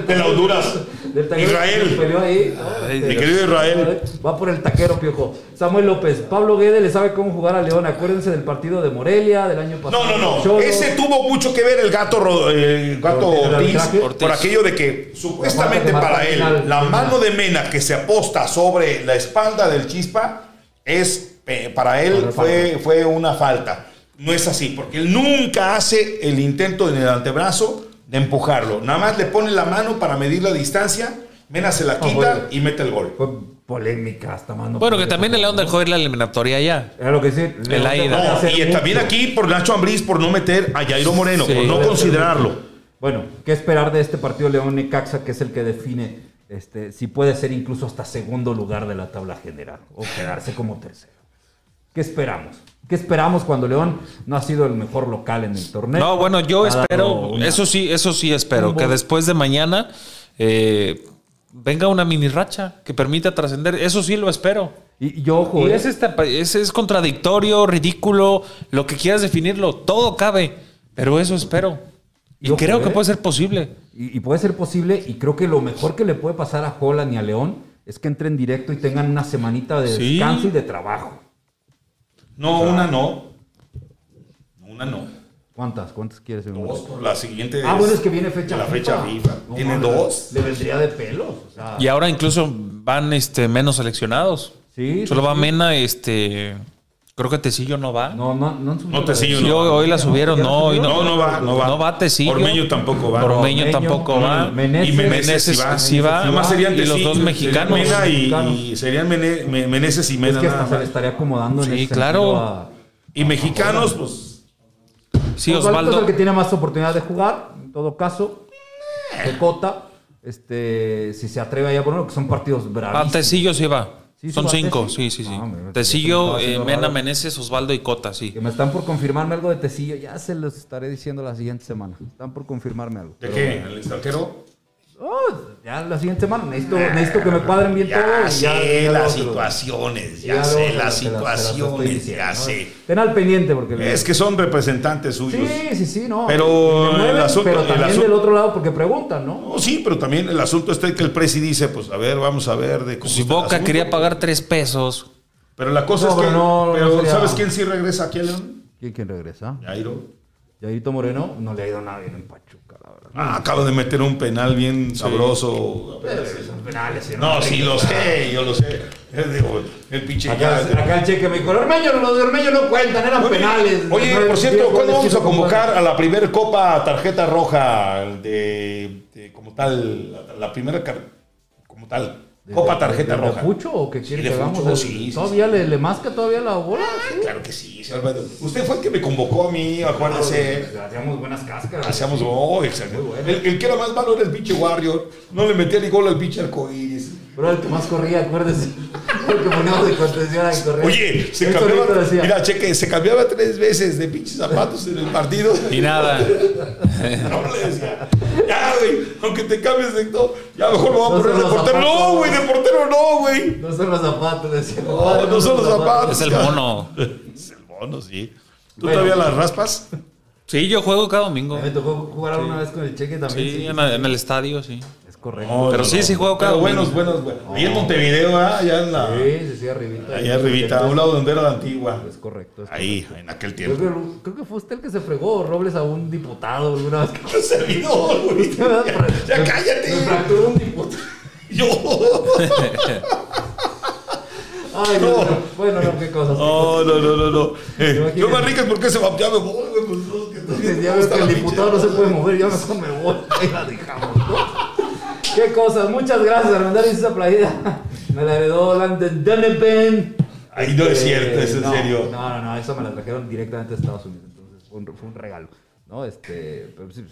De la <laughs> Honduras. Del taquero Israel. que ahí. Ay, Este, mi querido Israel. Va por el taquero, piojo. Samuel López. Pablo Guede le sabe cómo jugar a León. Acuérdense del partido de Morelia del año pasado. No, no, no. Ese tuvo mucho que ver el gato, el gato Ortiz, por aquello de que supuestamente para él la mano de Mena que se aposta sobre la espalda del Chispa es eh, para él fue, fue una falta. No es así, porque él nunca hace el intento en el antebrazo de empujarlo. Nada más le pone la mano para medir la distancia, Mena se la quita y mete el gol. Fue polémica hasta mano. Bueno, que también el León dejó ir la eliminatoria ya. Era lo que sí. El aire. No, y también aquí por Nacho Ambriz por no meter a Jairo Moreno, Sí. por no considerarlo. Bueno, ¿qué esperar de este partido León Necaxa, que es el que define este, si puede ser incluso hasta segundo lugar de la tabla general o quedarse como tercero? ¿Qué esperamos? ¿Qué esperamos cuando León no ha sido el mejor local en el torneo? No, bueno, yo espero, una- eso sí, eso sí espero, que después de mañana eh, venga una mini racha que permita trascender. Eso sí lo espero. Y, yo, ojo, Y ¿eh? es, esta- es, es contradictorio, ridículo, lo que quieras definirlo, todo cabe, pero eso espero. Y creo que ¿eh? puede ser posible. Y, y puede ser posible, y creo que lo mejor que le puede pasar a Holland y a León es que entren directo y tengan una semanita de Sí. descanso y de trabajo. No, una no. Una no. ¿Cuántas? ¿Cuántas quieres? Dos por la siguiente. Ah, bueno, es que viene fecha La fecha FIFA. No, Tiene dos. Le vendría de pelos. O sea, Y ahora incluso van este, menos seleccionados. sí, Solo sí, va sí. Mena, este. Creo que Tecillo no va. No, no, no No, Tecillo. Sí, hoy, hoy la subieron, ¿Ya la no, hoy? No, no va, no va. No va Tecillo. Ormeño tampoco va. Ormeño Ormeño, tampoco va. Meneses. Y Meneses, sí va. sí va. Además serían y los dos serían mexicanos. Mena y, y serían Mene- Me- Meneses y Es Mena que nada hasta se le estaría acomodando en Sí, ese claro. a- Y mexicanos, pues. Sí, Osvaldo es el que tiene más oportunidad de jugar, en todo caso. De cota. Este, si se atreve ahí a ponerlo, que son partidos Ah, bravísimos. Tecillo sí va. Sí, Son cinco, sí, sí, sí. Ah, me Tecillo, eh, Mena, raro. Meneses, Osvaldo y Cota, sí. Que me están por confirmarme algo de Tecillo. Ya se los estaré diciendo la siguiente semana. Están por confirmarme algo. ¿De Pero- qué? ¿El extranjero? Oh, ya la siguiente semana. Necesito, necesito que me cuadren bien todo. Ya y sé ya- ya las situaciones, ya sé las situaciones, diciendo, ya ¿no? sé. Estén al pendiente porque... Es que son representantes suyos. Sí, sí, sí, no. Pero mueven, el asunto- pero el también asunto- del otro lado porque preguntan, ¿no? No, sí, pero también el asunto está que el presi dice, pues a ver, vamos a ver de cómo Si el Boca asunto. quería pagar tres pesos, Pero la cosa No, es que. pero no, no pero sería- ¿sabes quién sí regresa aquí a León? ¿Quién, quién regresa? Jairo. Yairito Moreno no le ha ido nada bien en Pachuca, la verdad. Ah, acaba de meter un penal bien sabroso. Pero son penales, ¿sí, No, sí, lo sé, yo lo sé. Digo, el pinche Acá, el cheque me dijo, Ormeño, los de Ormeño no cuentan, eran Oye, penales. Oye, Nueve, por cierto, ¿cuándo vamos a convocar a la primera Copa Tarjeta Roja de, de como tal, la, la primera como tal, ¿De- Copa Tarjeta Roja? Pucho o qué quiere que hagamos? El- sí, sí, ¿Todavía Le, le masca todavía la bola? Sí. Claro que sí, señor Alvarado. Usted fue el que me convocó a mí, acuérdese. Hacíamos buenas cáscaras. Hacíamos, oh, exacto. El que era más malo era el pinche Warrior. No le metía ni gol al pinche arcoíris. Pero el que más corría, acuérdese. El que poníamos de contención ahí correr. Oye, se cambiaba, mira, cheque, se cambiaba tres veces de pinches zapatos en el partido. y nada. <laughs> No le decía, ya, güey, aunque te cambies de todo, ya mejor lo voy a No poner de portero. No, güey, de portero no, güey. No son los zapatos, decía. No, no son los zapatos. Es el mono. Es el mono, sí. ¿Tú Bueno. todavía las raspas? Sí, yo juego cada domingo. Me tocó jugar una vez con el cheque también. Sí, en, en el estadio, sí. Correcto. No, Pero sí, sí juego cada Pero buenos, buenos, buenos. Ahí en Montevideo, ah, allá en la. Sí, sí, sí, arribita. Allá arribita, a un lado donde era la antigua. Es correcto. es Ahí, en aquel Creo tiempo. que, creo que fue usted el que se fregó Robles a un diputado alguna vez. <laughs> ¡Qué servidor, güey! Ya, ya Me cállate. fracturó un diputado. <laughs> Yo. <laughs> Ay, mío. Bueno, no, qué cosas. No, no, no, no, no. Eh, yo Manríquez, ¿por qué se va? Ya me voy, güey. Pues, no, que Ya ves que el diputado no se puede mover, yo mejor me voy. Ahí la dejamos, ¿no? Qué cosas. Muchas gracias, Armendar, esa playera. Me la heredó Landon Donovan. Ay, no es Este, cierto, es en no, serio. No, no, no, eso me la trajeron directamente de Estados Unidos. Entonces fue un, fue un regalo. ¿No? Este, pero sí,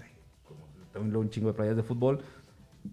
como tengo un chingo de playas de fútbol,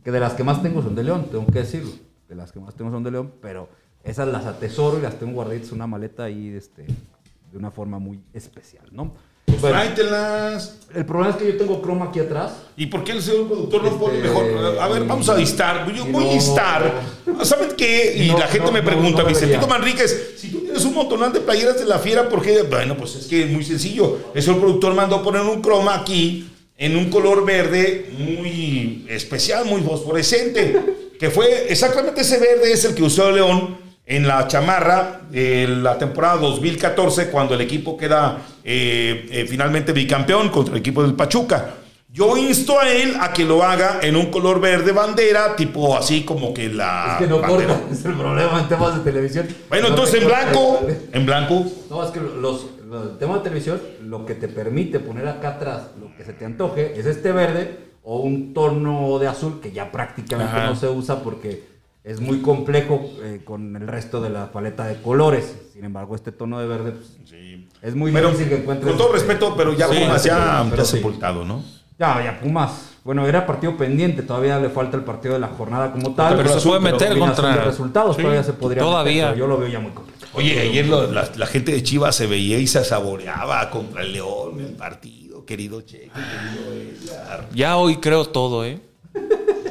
que de las que más tengo son de León, tengo que decirlo. De las que más tengo son de León, pero esas las atesoro y las tengo guardaditas en una maleta ahí, este, de una forma muy especial, ¿no? Pues Bueno, tráetelas. el problema es que yo tengo croma aquí atrás. ¿Y por qué el señor productor no Este, pone mejor? A ver, vamos a instar. Yo voy a no- instar. ¿Saben qué? Y No, la gente no, me no, pregunta, no Vicentito debería. Manríquez, si tú tienes un montonal de playeras de la fiera, ¿por qué? Bueno, pues es que es muy sencillo. El productor mandó poner un croma aquí en un color verde muy especial, muy fosforescente. Que fue exactamente ese verde es el que usó León en la chamarra de la temporada 2014 cuando el equipo queda eh, eh, finalmente bicampeón contra el equipo del Pachuca. Yo insto a él a que lo haga en un color verde bandera, tipo así como que la... es que no bandera. corta, <laughs> es el problema en temas de televisión. Bueno, No entonces en blanco, en blanco. No, es que los, los- el tema de televisión, lo que te permite poner acá atrás lo que se te antoje es este verde o un tono de azul que ya prácticamente Ajá. no se usa porque es muy complejo eh, con el resto de la paleta de colores. Sin embargo, este tono de verde pues, es muy Pero, difícil que encuentres. con todo este, respeto, pero ya Sí, Pumas ya, pero ya sepultado, ¿no? Ya, ya, Pumas. Bueno, era partido pendiente, todavía le falta el partido de la jornada como tal. Pero se puede meter contra- de resultados Sí, todavía se podría meter, todavía. pero yo lo veo ya muy complicado. Oye, ayer lo- la, la gente de Chivas se veía y se saboreaba contra el León el partido, querido Cheque, querido Edgar. Ya hoy creo todo, ¿eh?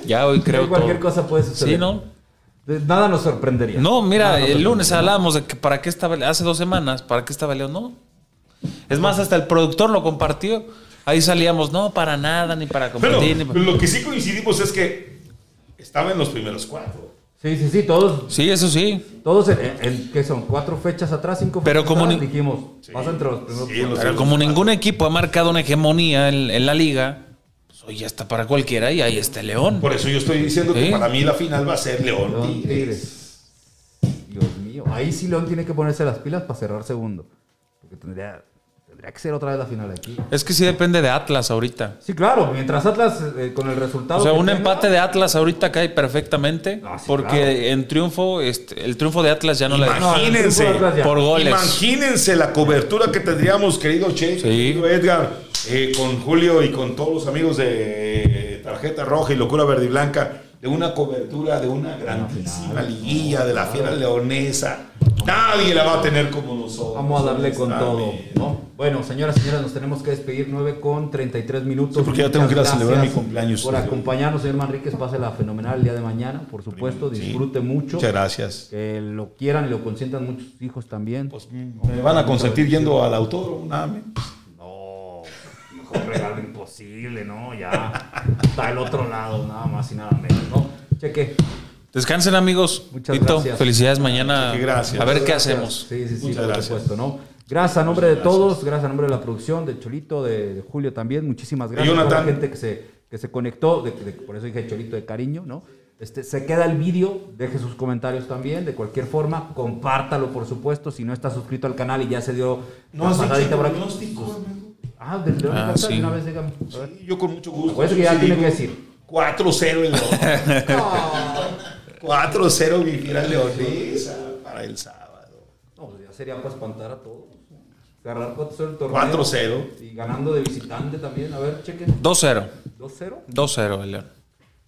Ya hoy <laughs> creo cualquier todo. cosa puede suceder. Sí, ¿no? Nada nos sorprendería. No, mira, el lunes hablábamos de que para qué estaba, hace dos semanas, para qué estaba León, no. Es más, hasta el productor lo compartió. Ahí salíamos, no, para nada, ni para Pero competir. ni para- lo que sí coincidimos es que estaba en los primeros cuatro. Sí, sí, sí, todos, Sí, eso sí. todos en, en- en- ¿qué son? ¿Cuatro fechas atrás? ¿Cinco Pero fechas como atrás? ni- Dijimos, pasa entre los primeros. Sí, Pero como ningún equipo ha marcado una hegemonía en, en la liga, hoy ya está para cualquiera y ahí está el León. Por eso yo estoy diciendo Sí. que para mí la final va a ser León. León Tigres. Dios mío. Ahí sí León tiene que ponerse las pilas para cerrar segundo. Porque tendría, tendría que ser otra vez la final aquí. Es que sí depende de Atlas ahorita. Sí, claro. Mientras Atlas eh, con el resultado. O sea, un tenga- empate de Atlas ahorita cae perfectamente. Ah, sí, porque claro. en triunfo, este, el triunfo de Atlas ya no Imagínense. Atlas ya. por goles. Imagínense la cobertura que tendríamos, querido Che, Sí. querido Edgar, eh, con Julio y con todos los amigos de Tarjeta Roja y Locura Verde y Blanca, de una cobertura de una grandísima liguilla de la fiera leonesa. Nadie la va a tener como nosotros. Vamos a darle con todo. Bueno, señoras y señores, nos tenemos que despedir 9 con 33 minutos. Sí, porque ya tengo que ir a celebrar mi cumpleaños. Por acompañarnos, señor Manríquez. Pásela fenomenal el día de mañana, por supuesto. Sí. Disfrute mucho. Muchas gracias. Que lo quieran y lo consientan muchos hijos también. Pues me van a consentir yendo al autódromo, nada menos. Mejor regalo imposible, ¿no? Ya está el otro lado, nada más y nada menos, ¿no? Cheque. Descansen, amigos. Muchas Tito, gracias. felicidades mañana. Cheque, gracias. A ver qué Gracias. hacemos. Sí, sí, sí, Muchas por gracias. supuesto, ¿no? Gracias a nombre de todos, gracias a nombre de la producción, de Cholito, de, de Julio también, muchísimas gracias a toda la gente que se, que se conectó, de- de- por eso dije Cholito de cariño, ¿no? Este, se queda el vídeo, deje sus comentarios también, de cualquier forma, compártalo por supuesto, si no está suscrito al canal y ya se dio No dicho pasadita por aquí. Ah, del León Ah, sí. de una vez dígame. A ver. Sí, yo con mucho gusto. Acuérdate que ya Sí, tiene que decir. 4-0 el León. <laughs> 4-0 mi fiera leonesa para el sábado. No, pues ya sería para espantar a todos. Agarrar 4-0 el torneo. 4-0. Y ganando de visitante también. A ver, cheque. 2-0. 2-0. 2-0 el León.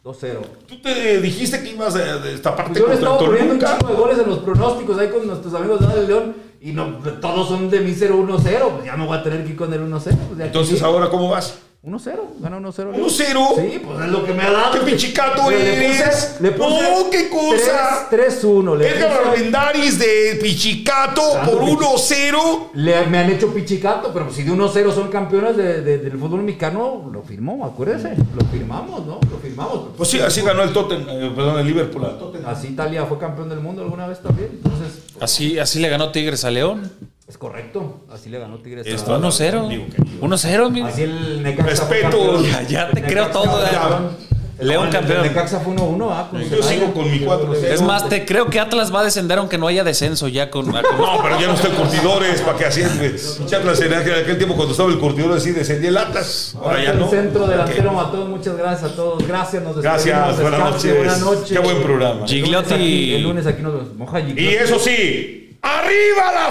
2-0. Tú te dijiste que ibas a destaparte Pues yo le contra el estaba poniendo un chingo de goles en los pronósticos ahí con nuestros amigos de León. Y no, todos son de mi 0-1-0. Pues ya me voy a tener que ir con el 1-0. Pues Entonces, ahora, ¿cómo vas? 1-0. Gana 1-0. 1-0. Sí, pues es lo que me ha dado. ¡Qué pichicato Pero eres! Le puse, le puse ¡No, qué cosa! 3-1. Le Edgar Armendáriz de Pichicato por Pichi- 1-0. Le- me han hecho pichicato, pero si de 1-0 son campeones de- de- del fútbol mexicano, lo firmó, acuérdese. Lo firmamos, ¿no? Lo firmamos. Pues sí, así ganó el Tottenham, eh, perdón, el Liverpool al Tottenham. Así Italia fue campeón del mundo alguna vez también. Entonces, Así, así le ganó Tigres a León. Es correcto. Así le ganó Tigres. Esto- 1-0. Digo que- 1-0, amigo. Así el Necaxa Respeto. Ya- ya te El creo todo, ya. campeón. León el campeón. Necaxa fue 1-1, ah, Yo sigo con mi 4-0. Es más, te creo que Atlas va a descender aunque no haya descenso ya con. con- <laughs> No, pero ya no está el curtidores, ¿para qué así? Atlas en aquel, tiempo cuando estaba el curtidor así descendía el Atlas. Ahora ya el no. centro delantero ¿Qué? Matón, muchas gracias a todos. Gracias, nos Gracias, despedimos. buenas Descanse, noches. Buenas noches. Qué buen programa. El lunes Gigliotti. aquí- El lunes aquí nos. Moja Y Gigliotti. eso sí, ¡arriba la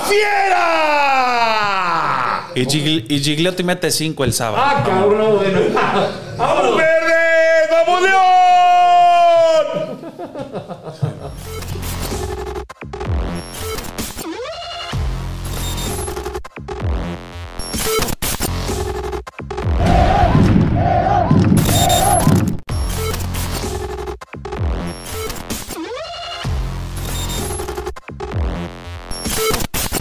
fiera! Y, Gigli- y Gigliotti mete 5 el sábado. Ah, cabrón, bueno. Vámonos.